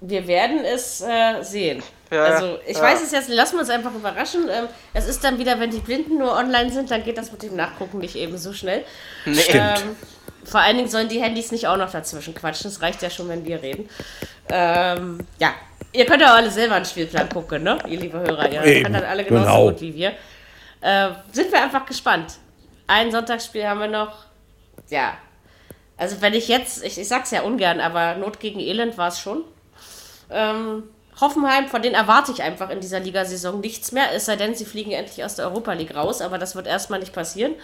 Wir werden es äh, sehen. Ja, also ich ja. weiß es jetzt, lassen wir uns einfach überraschen. Ähm, es ist dann wieder, wenn die Blinden nur online sind, dann geht das mit dem Nachgucken nicht eben so schnell. Nee. Stimmt. Ähm, vor allen Dingen sollen die Handys nicht auch noch dazwischen quatschen. Es reicht ja schon, wenn wir reden. Ähm, ja, Ihr könnt ja auch alle selber einen Spielplan gucken, ne? Ihr liebe Hörer. Ihr Eben, könnt das alle genauso genau. gut wie wir. Äh, sind wir einfach gespannt. Ein Sonntagsspiel haben wir noch. Ja. Also wenn ich jetzt, ich, ich sag's ja ungern, aber Not gegen Elend war es schon. Ähm, Hoffenheim, von denen erwarte ich einfach in dieser Ligasaison nichts mehr, es sei denn, sie fliegen endlich aus der Europa League raus, aber das wird erstmal nicht passieren.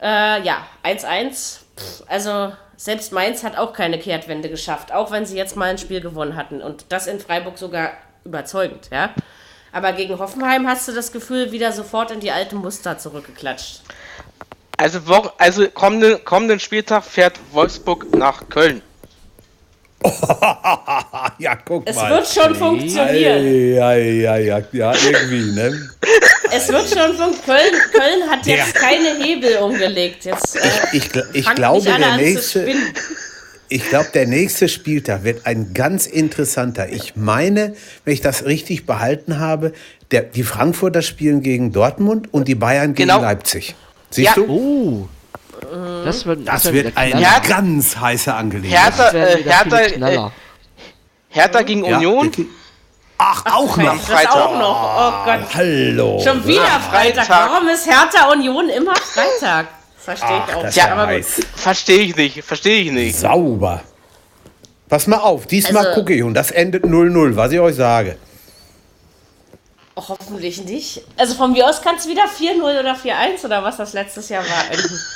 Äh, ja, 1-1. Pff, Also selbst Mainz hat auch keine Kehrtwende geschafft, auch wenn sie jetzt mal ein Spiel gewonnen hatten. Und das in Freiburg sogar überzeugend, ja. Aber gegen Hoffenheim hast du das Gefühl, wieder sofort in die alten Muster zurückgeklatscht. Also, wo, also kommenden, kommenden Spieltag fährt Wolfsburg nach Köln. ja, guck Es mal. wird schon funktionieren. Ja, ja, ja, ja, irgendwie, ne? Es wird schon funktionieren. Köln, Köln hat jetzt Ja. keine Hebel umgelegt. Jetzt, äh, Ich, ich fangt glaube, der nächste, ich glaube, der nächste Spieltag wird ein ganz interessanter. Ich meine, wenn ich das richtig behalten habe, der, die Frankfurter spielen gegen Dortmund und die Bayern gegen Genau. Leipzig. Siehst Ja. du? Oh. Das wird, Das wird wird eine Knaller. Ja. ganz heiße Angelegenheit. Hertha, Das äh, Hertha, äh. Hertha gegen Ja, Union. okay. Ach, auch noch. Das Freitag. auch noch. Oh Gott. Hallo. Schon wieder Freitag. Freitag. Warum ist Hertha Union immer Freitag? Verstehe ich auch. das ja aber. Verstehe ich nicht, verstehe ich nicht. Sauber. Pass mal auf, diesmal Also- gucke ich und das endet 0-0, was ich euch sage. Hoffentlich nicht. Also von mir aus kann es wieder 4-0 oder 4-1 oder was das letztes Jahr war. enden.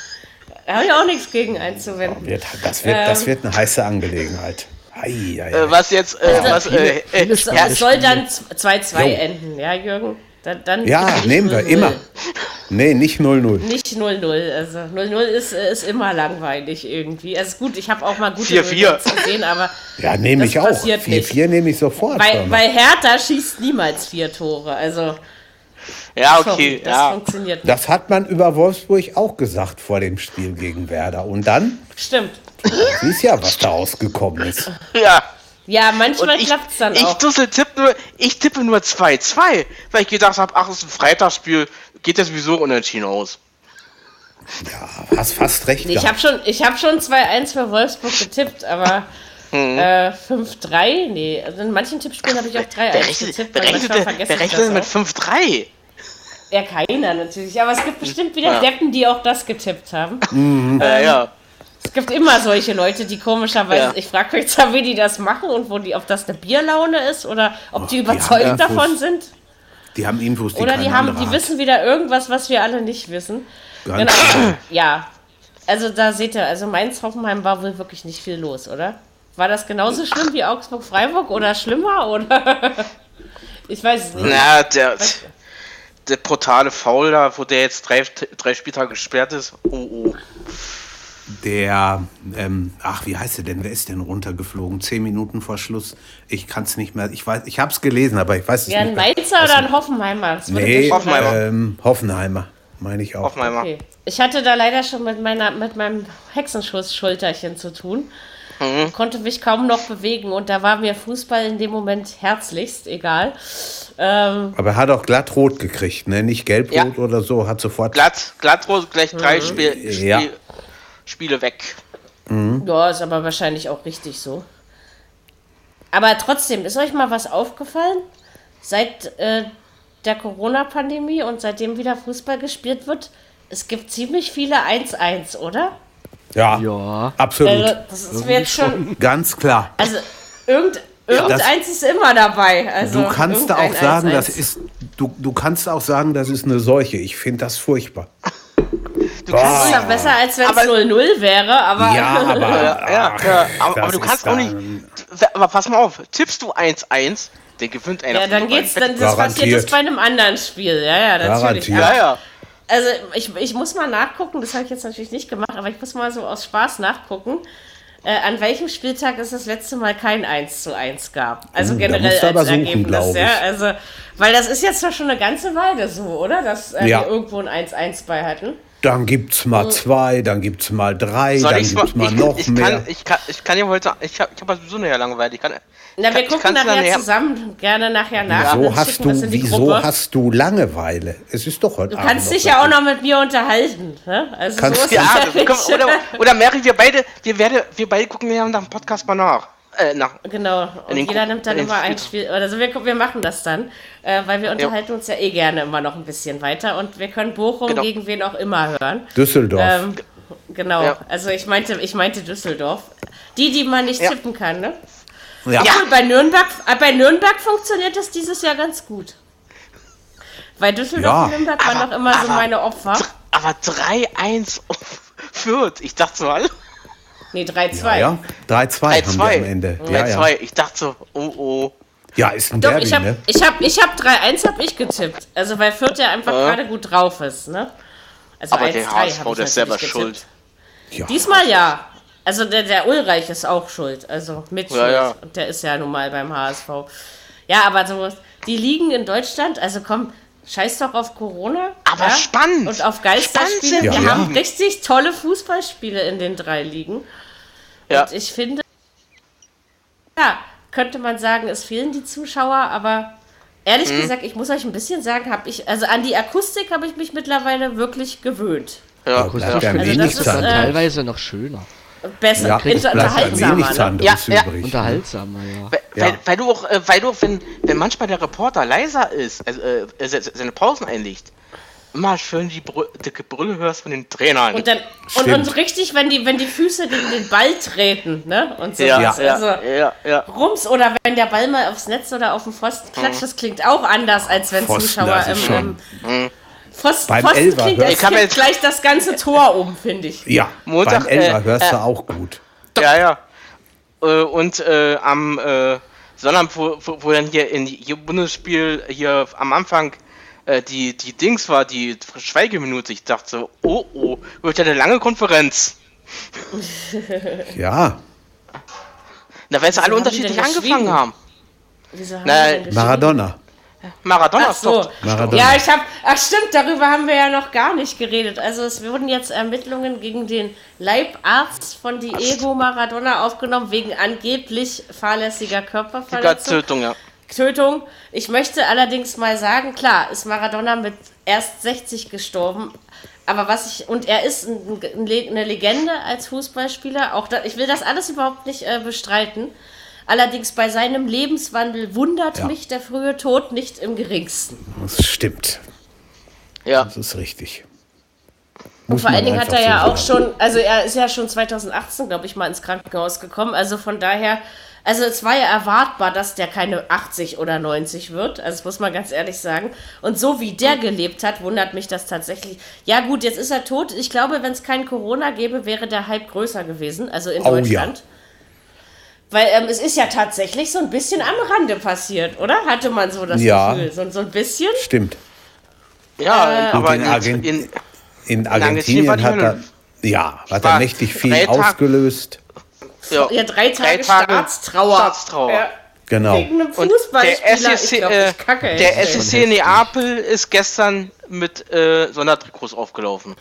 Da habe ich auch nichts gegen einzuwenden. Wird, das, wird, das Ähm. wird eine heiße Angelegenheit. Ei, ei, ei. Äh, was jetzt, äh, was, äh, äh, viele Es, es soll dann 2-2 Jo. enden, ja, Jürgen? Dann, dann ja, bitte nicht nehmen wir 0-0. immer. Nee, nicht 0-0. Nicht 0-0. Also 0-0 ist, äh, ist immer langweilig irgendwie. Also gut, ich habe auch mal gute 4-4. 0-0s gesehen, aber Ja, nehme ich auch. passiert nicht. 4-4 nehme ich sofort. weil, weil Hertha schießt niemals vier Tore. Also ja, okay, das ja. funktioniert nicht. das hat man über Wolfsburg auch gesagt vor dem Spiel gegen Werder. Und dann, Stimmt. Siehst ja, was da rausgekommen ist. ja. Ja, manchmal ich, klappt es dann ich, auch. Dussel, tipp nur, ich tippe nur 2-2, weil ich gedacht habe, ach, es ist ein Freitagsspiel, geht ja sowieso unentschieden aus. Ja, hast fast recht Nee, ich habe schon, ich hab schon 2-1 für Wolfsburg getippt, aber Mhm. äh, 5-3? Nee, also in manchen Tippspielen habe ich auch 3-1 Berechnet, getippt, manchmal vergesse ich berechnet mit das auch. 5-3. Ja, keiner natürlich, aber es gibt bestimmt wieder Ja. Deppen, die auch das getippt haben. Ja, ja. Es gibt immer solche Leute, die komischerweise, Ja. ich frage mich zwar, wie die das machen und wo die, ob das eine Bierlaune ist oder ob die die überzeugt Infos, davon sind. Die haben Infos, die Oder die haben, die hat. wissen wieder irgendwas, was wir alle nicht wissen. Ganz Genau. Ja. Also da seht ihr, also Mainz-Hoffenheim war wohl wirklich nicht viel los, oder? War das genauso schlimm wie Augsburg-Freiburg oder schlimmer? Oder? ich weiß es nicht. Na, der, der brutale Foul da, wo der jetzt drei, drei Spieltage gesperrt ist. Oh, oh. Der, ähm, ach, wie heißt der denn? Wer ist denn runtergeflogen? Zehn Minuten vor Schluss. Ich kann es nicht mehr. Ich weiß, ich habe es gelesen, aber ich weiß es Ja, ein nicht mehr. Mainzer oder ein Hoffenheimer? Das Nee, Hoffenheimer. Ähm, Hoffenheimer, meine ich auch. Hoffenheimer. Okay. Ich hatte da leider schon mit, meiner, mit meinem Hexenschuss-Schulterchen zu tun. Mhm. Konnte mich kaum noch bewegen und da war mir Fußball in dem Moment herzlichst egal. Ähm, Aber er hat auch glatt rot gekriegt, ne? Nicht gelb-rot Ja. oder so, hat sofort. Glatt, glattrot, gleich drei Spiel, Spiel, Ja. Spiele weg. ja, ist aber wahrscheinlich auch richtig so. Aber trotzdem, ist euch mal was aufgefallen? Seit äh, der Corona-Pandemie und seitdem wieder Fußball gespielt wird, es gibt ziemlich viele 1-1, oder? Ja, Ja. absolut. Also, das ist mir jetzt schon Ganz klar. Also irgend, irgendeins ist immer dabei. Also Du kannst da auch sagen, 1-1. das ist. Du, du kannst auch sagen, das ist eine Seuche. Ich finde das furchtbar. Du Das kannst ist ja besser, als wenn es Aber- 0-0 wäre, aber. Ja, aber. Ja, ja, ja. Aber, aber du kannst auch nicht. Aber pass mal auf, tippst du 1-1, dann gewinnt einer. Ja, dann geht's, dann das passiert das bei einem anderen Spiel. Ja, ja, natürlich. Garantiert. Ja, ja. Also ich, ich muss mal nachgucken, das habe ich jetzt natürlich nicht gemacht, aber ich muss mal so aus Spaß nachgucken. Äh, an welchem Spieltag es das letzte Mal kein 1 zu 1 gab? Also da generell als suchen, Ergebnis, ja. Also, weil das ist jetzt doch schon eine ganze Weile so, oder? Dass äh, Ja. wir irgendwo ein 1-1 bei hatten. Dann gibt's mal zwei, dann gibt's mal drei, Soll dann ich's gibt's mal ich, noch ich mehr. Kann, ich, kann, ich kann ja heute. Ich habe ich hab sowieso nachher Langeweile. Ich kann, Na, wir gucken nachher nachher- zusammen gerne nachher nach. Wieso hast du, wieso Gruppe. hast du Langeweile? Es ist doch heute Du Abend kannst dich ja auch noch mit mir unterhalten. Ne? Also Kannst so ist du- es Ja, ja können, oder, oder Mary, wir beide, wir, werde, wir beide gucken ja nach dem Podcast mal nach. Äh, nach, Genau, und jeder Gru- nimmt dann immer ein. Spiel. Also wir, wir machen das dann, äh, weil wir unterhalten uns ja eh gerne immer noch ein bisschen weiter und wir können Bochum Genau. gegen wen auch immer hören. Düsseldorf. Ähm, genau, Ja. also ich meinte, ich meinte Düsseldorf. Die, die man nicht Ja. tippen kann, ne? ja. Obwohl, bei Nürnberg, äh, bei Nürnberg funktioniert das dieses Jahr ganz gut. Weil Düsseldorf Ja. und Nürnberg waren Aber- doch immer so aber- meine Opfer. aber 3-1 Fürth. Ich dachte so, alle. Nee, 3-2. Ja, 3-2 haben wir 3-2. am Ende. Ja, 3-2. ja. Ich dachte so, oh oh. ja, ist ein Doch, Derby, ich habe ne? ich hab, ich hab 3-1 hab ich getippt. Also weil Fürth ja einfach Ja. gerade gut drauf ist, ne? Also Aber 1-3 der hab HSV, ich der ist selber getippt. schuld. Ja. Diesmal ja. Also der, der Ulreich ist auch schuld. Also mit Ja, schuld. ja. Und der ist ja nun mal beim HSV. Ja, aber so, die liegen in Deutschland, also komm, scheiß doch auf Corona. Aber ja? spannend. Und auf Geisterspiele. Wir die haben richtig tolle Fußballspiele in den drei Ligen. Ja. Und ich finde, ja, könnte man sagen, es fehlen die Zuschauer, aber ehrlich Mhm. gesagt, ich muss euch ein bisschen sagen, habe ich, also an die Akustik habe ich mich mittlerweile wirklich gewöhnt. Ja, bleibt ja. ja Also das ist, äh, Teilweise noch schöner. Besser, ja, inter- unterhaltsamer. Ne? anderes Ja, ja. übrig. Unterhaltsamer, ja. Weil, Ja. weil, du auch, äh, weil du, wenn, wenn manchmal der Reporter leiser ist, also, äh, se- se- seine Pausen einlegt, immer schön die, Brü die Gebrülle hörst von den Trainern. Und dann und, und richtig, wenn die, wenn die Füße gegen den Ball treten, ne? Und so ja, Also, ja, ja. Rums oder wenn der Ball mal aufs Netz oder auf den Pfosten klatscht, das klingt auch anders, als wenn Pfosten, Zuschauer im, im Mhm. Pfosten, Beim Pfosten Elfer klingt, hab kippt jetzt- gleich das ganze Tor um, finde ich. Ja, Montag, beim Elfer äh, hörst du äh, auch gut. Ja, ja. Äh, und äh, am äh, Sonnabend, wo, wo, wo dann hier in hier Bundesspiel hier am Anfang äh, die, die Dings war, die Schweigeminute, ich dachte so, oh oh, wird ja eine lange Konferenz. Ja, Na, weil sie alle unterschiedlich angefangen haben. Wieso haben Na? Maradona. Maradona Ach ist so. Maradona. Ja, ich habe, ach stimmt, darüber haben wir ja noch gar nicht geredet. Also es wurden jetzt Ermittlungen gegen den Leibarzt von Diego Maradona aufgenommen wegen angeblich fahrlässiger Körperverletzung. Tötung, ja. Tötung. Ich möchte allerdings mal sagen, klar, ist Maradona mit erst 60 gestorben. Aber was ich, und er ist ein, eine Legende als Fußballspieler. Auch da, ich will das alles überhaupt nicht äh, bestreiten. Allerdings bei seinem Lebenswandel wundert Ja. mich der frühe Tod nicht im geringsten. Das stimmt. Ja. Das ist richtig. Und Muss vor allen Dingen hat er ja so auch sagen. schon, also er ist ja schon 2018, glaube ich, mal ins Krankenhaus gekommen. Also von daher, also es war ja erwartbar, dass der keine 80 oder 90 wird. Also das muss man ganz ehrlich sagen. Und so wie der gelebt hat, wundert mich das tatsächlich. Ja gut, jetzt ist er tot. Ich glaube, wenn es kein Corona gäbe, wäre der Hype größer gewesen. Also in Oh ja. Weil ähm, es ist ja tatsächlich so ein bisschen am Rande passiert, oder? Hatte man so das Ja. Gefühl. So, so ein bisschen. Stimmt. Ja, aber in Argent- in, In Argentinien hat er, ja, hat war er mächtig viel drei ausgelöst. ja, Ja, drei Tage, Drei Tage Staatstrauer. Staatstrauer. Ja. Genau. Wegen einem Und der SSC, ich glaub, äh, ich kacke der. SSC Neapel ist gestern mit äh, Sondertrikots aufgelaufen.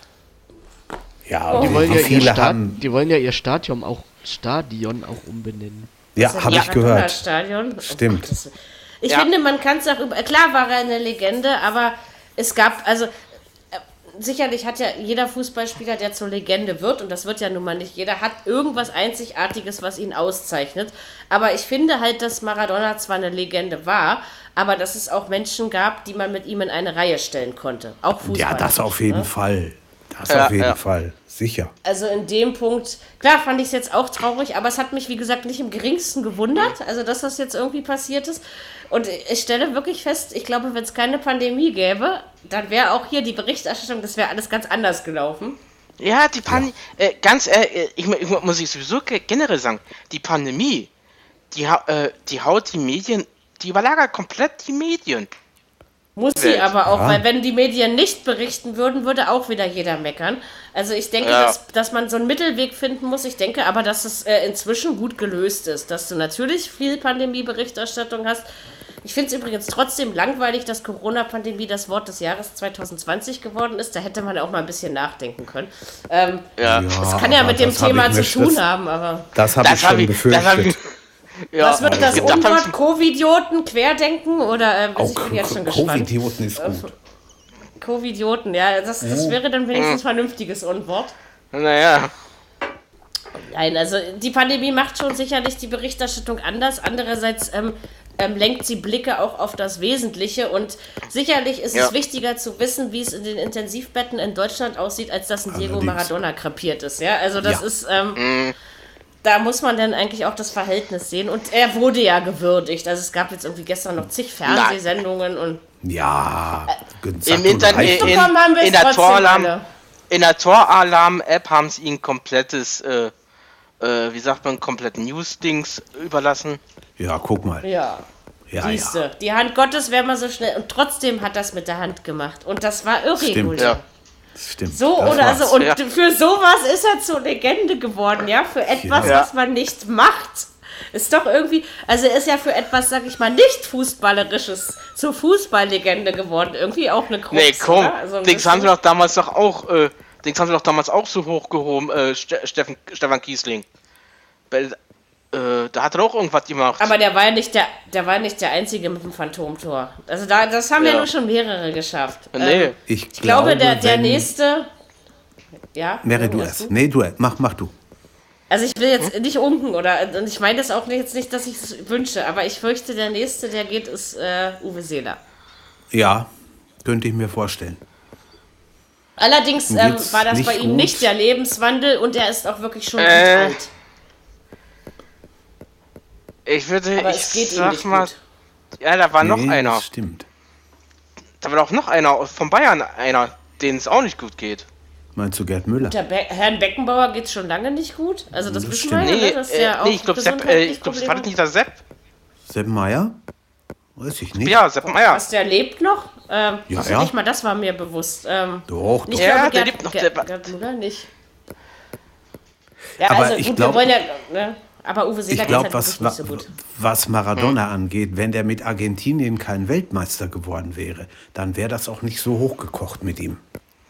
Ja, Oh. Die wollen, ja haben. die wollen ja ihr Stadion auch, Stadion auch umbenennen. Ja, Das habe ich gehört. Maradona-Stadion. Oh Stimmt. Gott, das- Ich Ja. finde, man kann es auch über. Klar war er eine Legende, aber es gab, also äh, sicherlich hat ja jeder Fußballspieler, der zur Legende wird, und das wird ja nun mal nicht jeder, hat irgendwas Einzigartiges, was ihn auszeichnet. Aber ich finde halt, dass Maradona zwar eine Legende war, aber dass es auch Menschen gab, die man mit ihm in eine Reihe stellen konnte. Auch Fußball. Ja, das auf jeden Fall. Das Ja, auf jeden ja. Fall. Sicher. Also in dem Punkt, klar fand ich es jetzt auch traurig, aber es hat mich, wie gesagt, nicht im geringsten gewundert, also dass das jetzt irgendwie passiert ist. Und ich stelle wirklich fest, ich glaube, wenn es keine Pandemie gäbe, dann wäre auch hier die Berichterstattung, das wäre alles ganz anders gelaufen. Ja, die Pandemie, äh, ganz ehrlich, ich, ich mu- muss ich sowieso ge- generell sagen, die Pandemie, die, äh, die haut die Medien, die überlagert komplett die Medien. Muss sie aber auch, Ja. weil wenn die Medien nicht berichten würden, würde auch wieder jeder meckern. Also ich denke, Ja. dass, dass man so einen Mittelweg finden muss. Ich denke aber, dass es äh, inzwischen gut gelöst ist, dass du natürlich viel Pandemie-Berichterstattung hast. Ich finde es übrigens trotzdem langweilig, dass Corona-Pandemie das Wort des Jahres 2020 geworden ist. Da hätte man auch mal ein bisschen nachdenken können. Ähm, Ja, das kann ja mit dem Thema zu tun das- haben, aber Das habe ich schon hab ich, befürchtet. Ja, was wird das Unwort? Covidioten, Querdenken oder äh, Oh, ich bin jetzt schon gespannt. Covid-Idioten ist gut. Covidioten, ja, das, das wäre dann wenigstens vernünftiges Unwort. Naja, Nein, also die Pandemie macht schon sicherlich die Berichterstattung anders. Andererseits ähm, ähm, lenkt sie Blicke auch auf das Wesentliche. Und sicherlich ist Ja. es wichtiger zu wissen, wie es in den Intensivbetten in Deutschland aussieht, als dass ein Diego. Maradona krepiert ist. Ja, also das Ja. ist. Ähm, Da muss man dann eigentlich auch das Verhältnis sehen. Und er wurde ja gewürdigt. Also es gab jetzt irgendwie gestern noch zig Fernsehsendungen und Ja, gesagt Im Internet, in, Bekommen haben wir es in der Toralarm, in der Toralarm-App haben sie ihnen komplettes, äh, äh, wie sagt man, kompletten News-Dings überlassen. Ja, guck mal. ja. Ja, Siehste, ja. die Hand Gottes wäre mal so schnell. Und trotzdem hat das mit der Hand gemacht. Und das war irregulär. Ja. Das stimmt. So das oder war's. so. Und Ja. für sowas ist er zur Legende geworden, ja? Für etwas, Ja. was man nicht macht. Ist doch irgendwie, also er ist ja für etwas, sag ich mal, nicht Fußballerisches zur Fußballlegende geworden. Irgendwie auch eine Krux, Nee, komm? Also Dings haben sie doch damals doch auch, äh, Dings haben sie doch damals auch so hochgehoben, äh, Ste Steffen, Stefan Kiesling. Äh, da hat er auch irgendwas gemacht. Aber der war ja nicht der, der war nicht der Einzige mit dem Phantomtor. Also da, das haben ja, Ja. nur schon mehrere geschafft. Nee. Ähm, Ich, ich glaube, der, der nächste. Ja. Mary, du erst. Nee, du. Mach, mach du. Also ich will jetzt nicht unken oder und ich meine das auch nicht, jetzt nicht, dass ich es wünsche, aber ich fürchte, der nächste, der geht, ist äh, Uwe Seeler. Ja, könnte ich mir vorstellen. Allerdings ähm, war das bei ihm gut. nicht der Lebenswandel und er ist auch wirklich schon Äh, alt. Ich würde, Aber ich es geht ihm sag nicht mal, gut. ja, da war noch Nee, einer. das Stimmt. Da war doch noch einer von Bayern, einer, denen es auch nicht gut geht. Meinst du Gerd Müller? Der Be Herrn Beckenbauer geht es schon lange nicht gut. Also das, Das wissen stimmt. wir ja, Nee, ne, dass äh, der auch nee ich glaube, Sepp, äh, gesundheitlich ich glaube, war das Probleme nicht der Sepp? Sepp Meier? Weiß ich nicht. Ja, Sepp Meier. Was, der lebt noch? Ähm, Ja, also ja. Nicht mal das war mir bewusst. Ähm, Doch, ich doch. Ja, glaube, der Gerd, lebt noch, Gerd, der- Gerd Müller nicht. Ja, Aber also ich gut, glaub- wir wollen ja... Ne? Aber Uwe Seeler Ich glaube, halt was, nicht so gut. was Maradona angeht, wenn der mit Argentinien kein Weltmeister geworden wäre, dann wäre das auch nicht so hochgekocht mit ihm.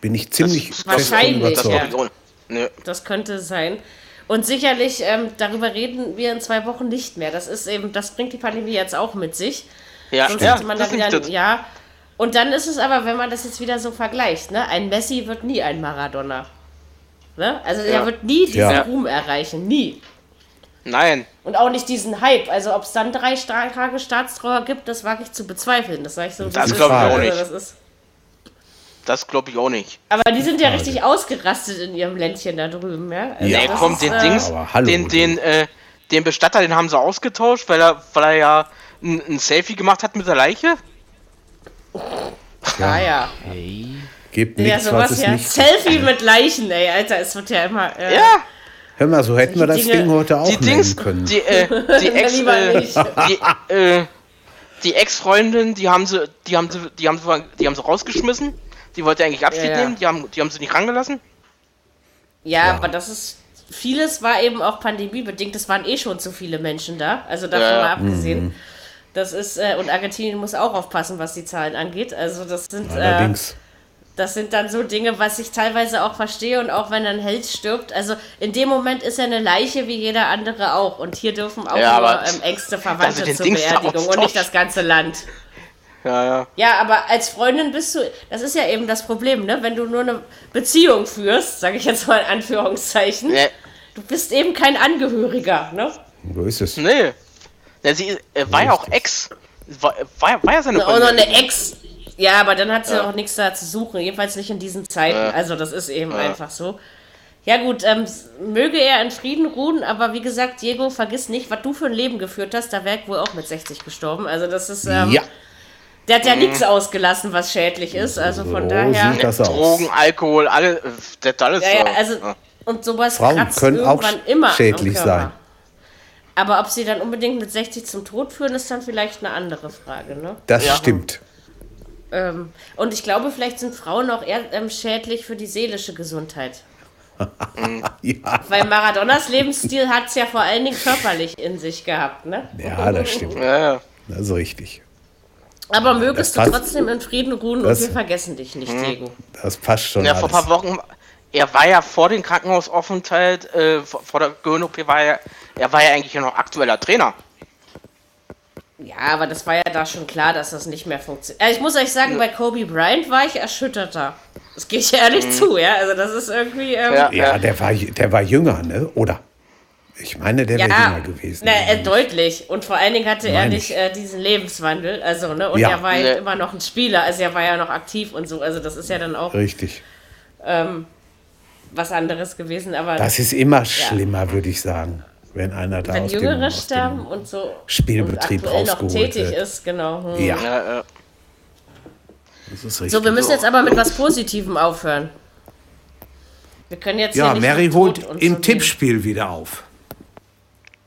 Bin ich ziemlich fest von Wahrscheinlich, Das ja. auch. Nö. Das könnte sein. Und sicherlich, ähm, darüber reden wir in zwei Wochen nicht mehr. Das ist eben, das bringt die Pandemie jetzt auch mit sich. Ja, Sonst ja, man das da wieder, das. ja. Und dann ist es aber, wenn man das jetzt wieder so vergleicht, ne, ein Messi wird nie ein Maradona. Ne? Also Ja. er wird nie diesen Ja. Ruhm erreichen, nie. Nein. Und auch nicht diesen Hype. Also ob es dann drei Sta- Tage Staatstrauer gibt, das wage ich zu bezweifeln. Das sage ich so. Das es ist. glaub ich auch Also nicht. das ist, Das glaube ich auch nicht. aber die sind ja richtig ausgerastet in ihrem Ländchen da drüben, ja. Also Ja, Nee, das komm, ist, den äh, Dings, hallo, den, den, äh, den Bestatter, den haben sie ausgetauscht, weil er, weil er ja ein, ein Selfie gemacht hat mit der Leiche. Ja, ja. Hey. Gibt Ja, nichts, was sowas es ja. nicht Selfie mit Leichen, ey, Alter, es wird ja immer. Äh, Ja, Hör mal, so hätten wir das Dinge- Ding heute auch die Dings, können. die, äh, die Ex, äh, nicht. die, äh, die Ex-Freundin, die haben sie, die haben sie, die haben sie, die haben sie rausgeschmissen. Die wollte eigentlich Abschied Ja, ja. nehmen, die haben, die haben sie nicht rangelassen. Ja, aber das ist. Vieles war eben auch pandemiebedingt. Es waren eh schon zu viele Menschen da. Also davon Ja. mal abgesehen. Das ist, äh, und Argentinien muss auch aufpassen, was die Zahlen angeht. Also das sind, äh, Allerdings. Das sind dann so Dinge, was ich teilweise auch verstehe und auch wenn ein Held stirbt. Also in dem Moment ist er eine Leiche wie jeder andere auch. Und hier dürfen auch Ja, nur ähm, engste Verwandte zur Dings Beerdigung und nicht das ganze Land. Ja, ja. Ja, aber als Freundin bist du, das ist ja eben das Problem, ne? Wenn du nur eine Beziehung führst, sage ich jetzt mal in Anführungszeichen, Nee, du bist eben kein Angehöriger, ne? So ist es. nee. Ja, sie äh, war ja auch Ex. War, war, war ja seine Und noch eine Freundin. Ex. Ja, aber dann hat sie auch nichts da zu suchen, jedenfalls nicht in diesen Zeiten. Ja. Also das ist eben einfach so. Ja gut, ähm, möge er in Frieden ruhen, aber wie gesagt, Diego, vergiss nicht, was du für ein Leben geführt hast, da wäre ich wohl auch mit 60 gestorben. Also das ist, ähm, ja, der hat ja nichts ausgelassen, was schädlich ist. Also von so daher. sieht das aus. Drogen, Alkohol, alle, das hat alles. Ja, ja, also ja. und sowas Frauen kratzt können auch irgendwann immer schädlich Körper. sein. Aber ob sie dann unbedingt mit 60 zum Tod führen, ist dann vielleicht eine andere Frage, ne? Das stimmt. Ähm, und ich glaube, vielleicht sind Frauen auch eher ähm, schädlich für die seelische Gesundheit. Ja, Weil Maradonas Lebensstil hat es ja vor allen Dingen körperlich in sich gehabt, ne? ja das stimmt. ja, ja. Das ist richtig. Aber mögest du passt. trotzdem in Frieden ruhen Das- und wir vergessen dich nicht, Diego. Das passt schon Ja, vor ein alles. paar Wochen, er war ja vor dem Krankenhausaufenthalt, äh, vor, vor der Gehirn-OP war er, er war ja eigentlich noch aktueller Trainer. Ja, aber das war ja da schon klar, dass das nicht mehr funktioniert. Also ich muss euch sagen, bei Kobe Bryant war ich erschütterter. Das gebe ich ehrlich zu, ja. Also das ist irgendwie. Ähm, Ja. Ja, der war, der war jünger, ne? Oder? Ich meine, der wäre jünger gewesen. Na, äh, deutlich. Und vor allen Dingen hatte er nicht ich. äh, diesen Lebenswandel. Also, ne? Und Ja. er war halt Nee. immer noch ein Spieler. Also er war ja noch aktiv und so. Also das ist ja dann auch Richtig. ähm, was anderes gewesen. Aber Das ist immer schlimmer, würde ich sagen, wenn einer da wenn aus dem, Jüngere aus dem sterben und so Spielbetrieb und aktuell noch rausgeholt tätig wird. ist, genau. Hm. Ja, Ja, äh, das ist richtig. So, wir müssen jetzt aber mit was Positivem aufhören. Wir können jetzt ja, hier nicht Mary holt und im so Tippspiel wieder auf.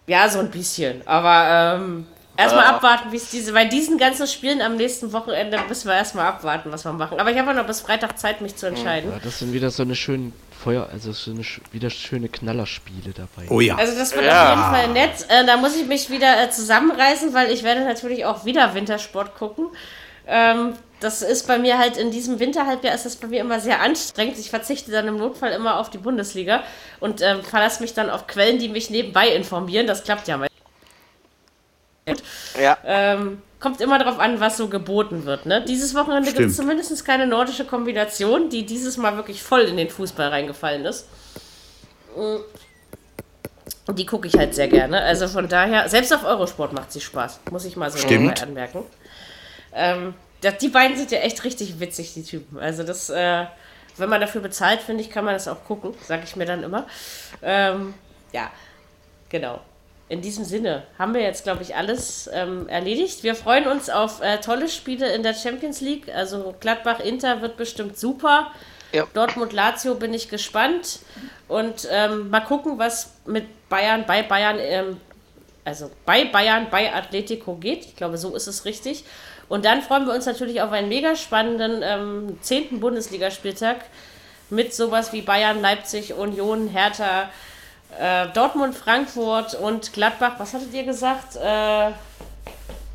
Ja, so ein bisschen. Aber ähm, erstmal Ah. abwarten, wie es diese. Bei diesen ganzen Spielen am nächsten Wochenende müssen wir erstmal abwarten, was wir machen. Aber ich habe ja noch bis Freitag Zeit, mich zu entscheiden. Ja, das sind wieder so eine schöne Feuer, also so eine wieder schöne Knallerspiele dabei. Oh ja. Also das wird Ja. auf jeden Fall nett. Äh, da muss ich mich wieder äh, zusammenreißen, weil ich werde natürlich auch wieder Wintersport gucken. Ähm, das ist bei mir halt in diesem Winterhalbjahr ist das bei mir immer sehr anstrengend. Ich verzichte dann im Notfall immer auf die Bundesliga und ähm, verlasse mich dann auf Quellen, die mich nebenbei informieren. Das klappt ja mal. ja. Ähm, kommt immer darauf an, was so geboten wird. Ne? Dieses Wochenende gibt es zumindest keine nordische Kombination, die dieses Mal wirklich voll in den Fußball reingefallen ist. Mm. Und die gucke ich halt sehr gerne. Also von daher, selbst auf Eurosport macht sie Spaß, muss ich mal so Stimmt. anmerken. Ähm, das, die beiden sind ja echt richtig witzig, die Typen. Also das, äh, wenn man dafür bezahlt, finde ich, kann man das auch gucken, sage ich mir dann immer. Ähm, ja, genau. In diesem Sinne haben wir jetzt, glaube ich, alles ähm, erledigt. Wir freuen uns auf äh, tolle Spiele in der Champions League. Also Gladbach-Inter wird bestimmt super. Ja. Dortmund-Lazio bin ich gespannt. Und ähm, mal gucken, was mit Bayern, bei Bayern, ähm, also bei Bayern, bei Atletico geht. Ich glaube, so ist es richtig. Und dann freuen wir uns natürlich auf einen mega spannenden ähm, 10. Bundesligaspieltag mit sowas wie Bayern, Leipzig, Union, Hertha, äh, Dortmund, Frankfurt und Gladbach. Was hattet ihr gesagt? Äh,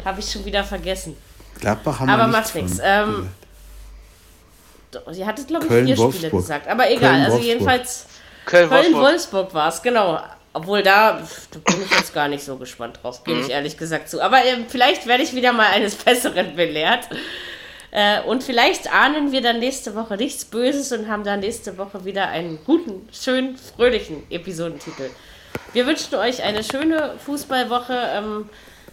Habe ich schon wieder vergessen. Gladbach haben Aber wir macht nichts. Ähm, ihr hattet, glaube ich, Köln, vier Spiele Wolfsburg. gesagt. Aber egal, Köln, also Wolfsburg. jedenfalls Köln, Wolfsburg. Köln-Wolfsburg war es, genau. Obwohl da, da bin ich jetzt gar nicht so gespannt drauf, gebe ich ehrlich gesagt zu. Aber ähm, vielleicht werde ich wieder mal eines Besseren belehrt. Äh, und vielleicht ahnen wir dann nächste Woche nichts Böses und haben dann nächste Woche wieder einen guten, schönen, fröhlichen Episodentitel. Wir wünschen euch eine schöne Fußballwoche, ähm,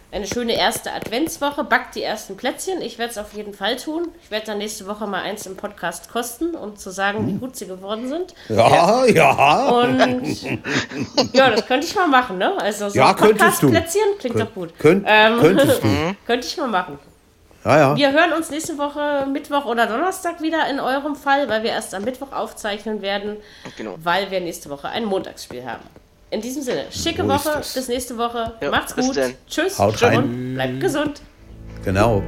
eine schöne erste Adventswoche. Backt die ersten Plätzchen. Ich werde es auf jeden Fall tun. Ich werde dann nächste Woche mal eins im Podcast kosten, um zu sagen, wie gut sie geworden sind. Ja, ja. Und ja, das könnte ich mal machen, ne? Also so Ja. Podcast-Plätzchen klingt doch gut. Könnt, Ähm, Könntest du. Könnte ich mal machen. Ja, ja. Wir hören uns nächste Woche Mittwoch oder Donnerstag wieder in eurem Fall, weil wir erst am Mittwoch aufzeichnen werden, Genau. weil wir nächste Woche ein Montagsspiel haben. In diesem Sinne, schicke Woche, bis nächste Woche. Ja, Macht's bis gut. dann. Tschüss Haut rein. und bleibt gesund. Genau.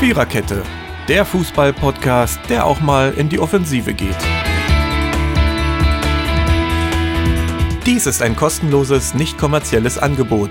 Viererkette, der Fußball-Podcast, der auch mal in die Offensive geht. Dies ist ein kostenloses, nicht kommerzielles Angebot.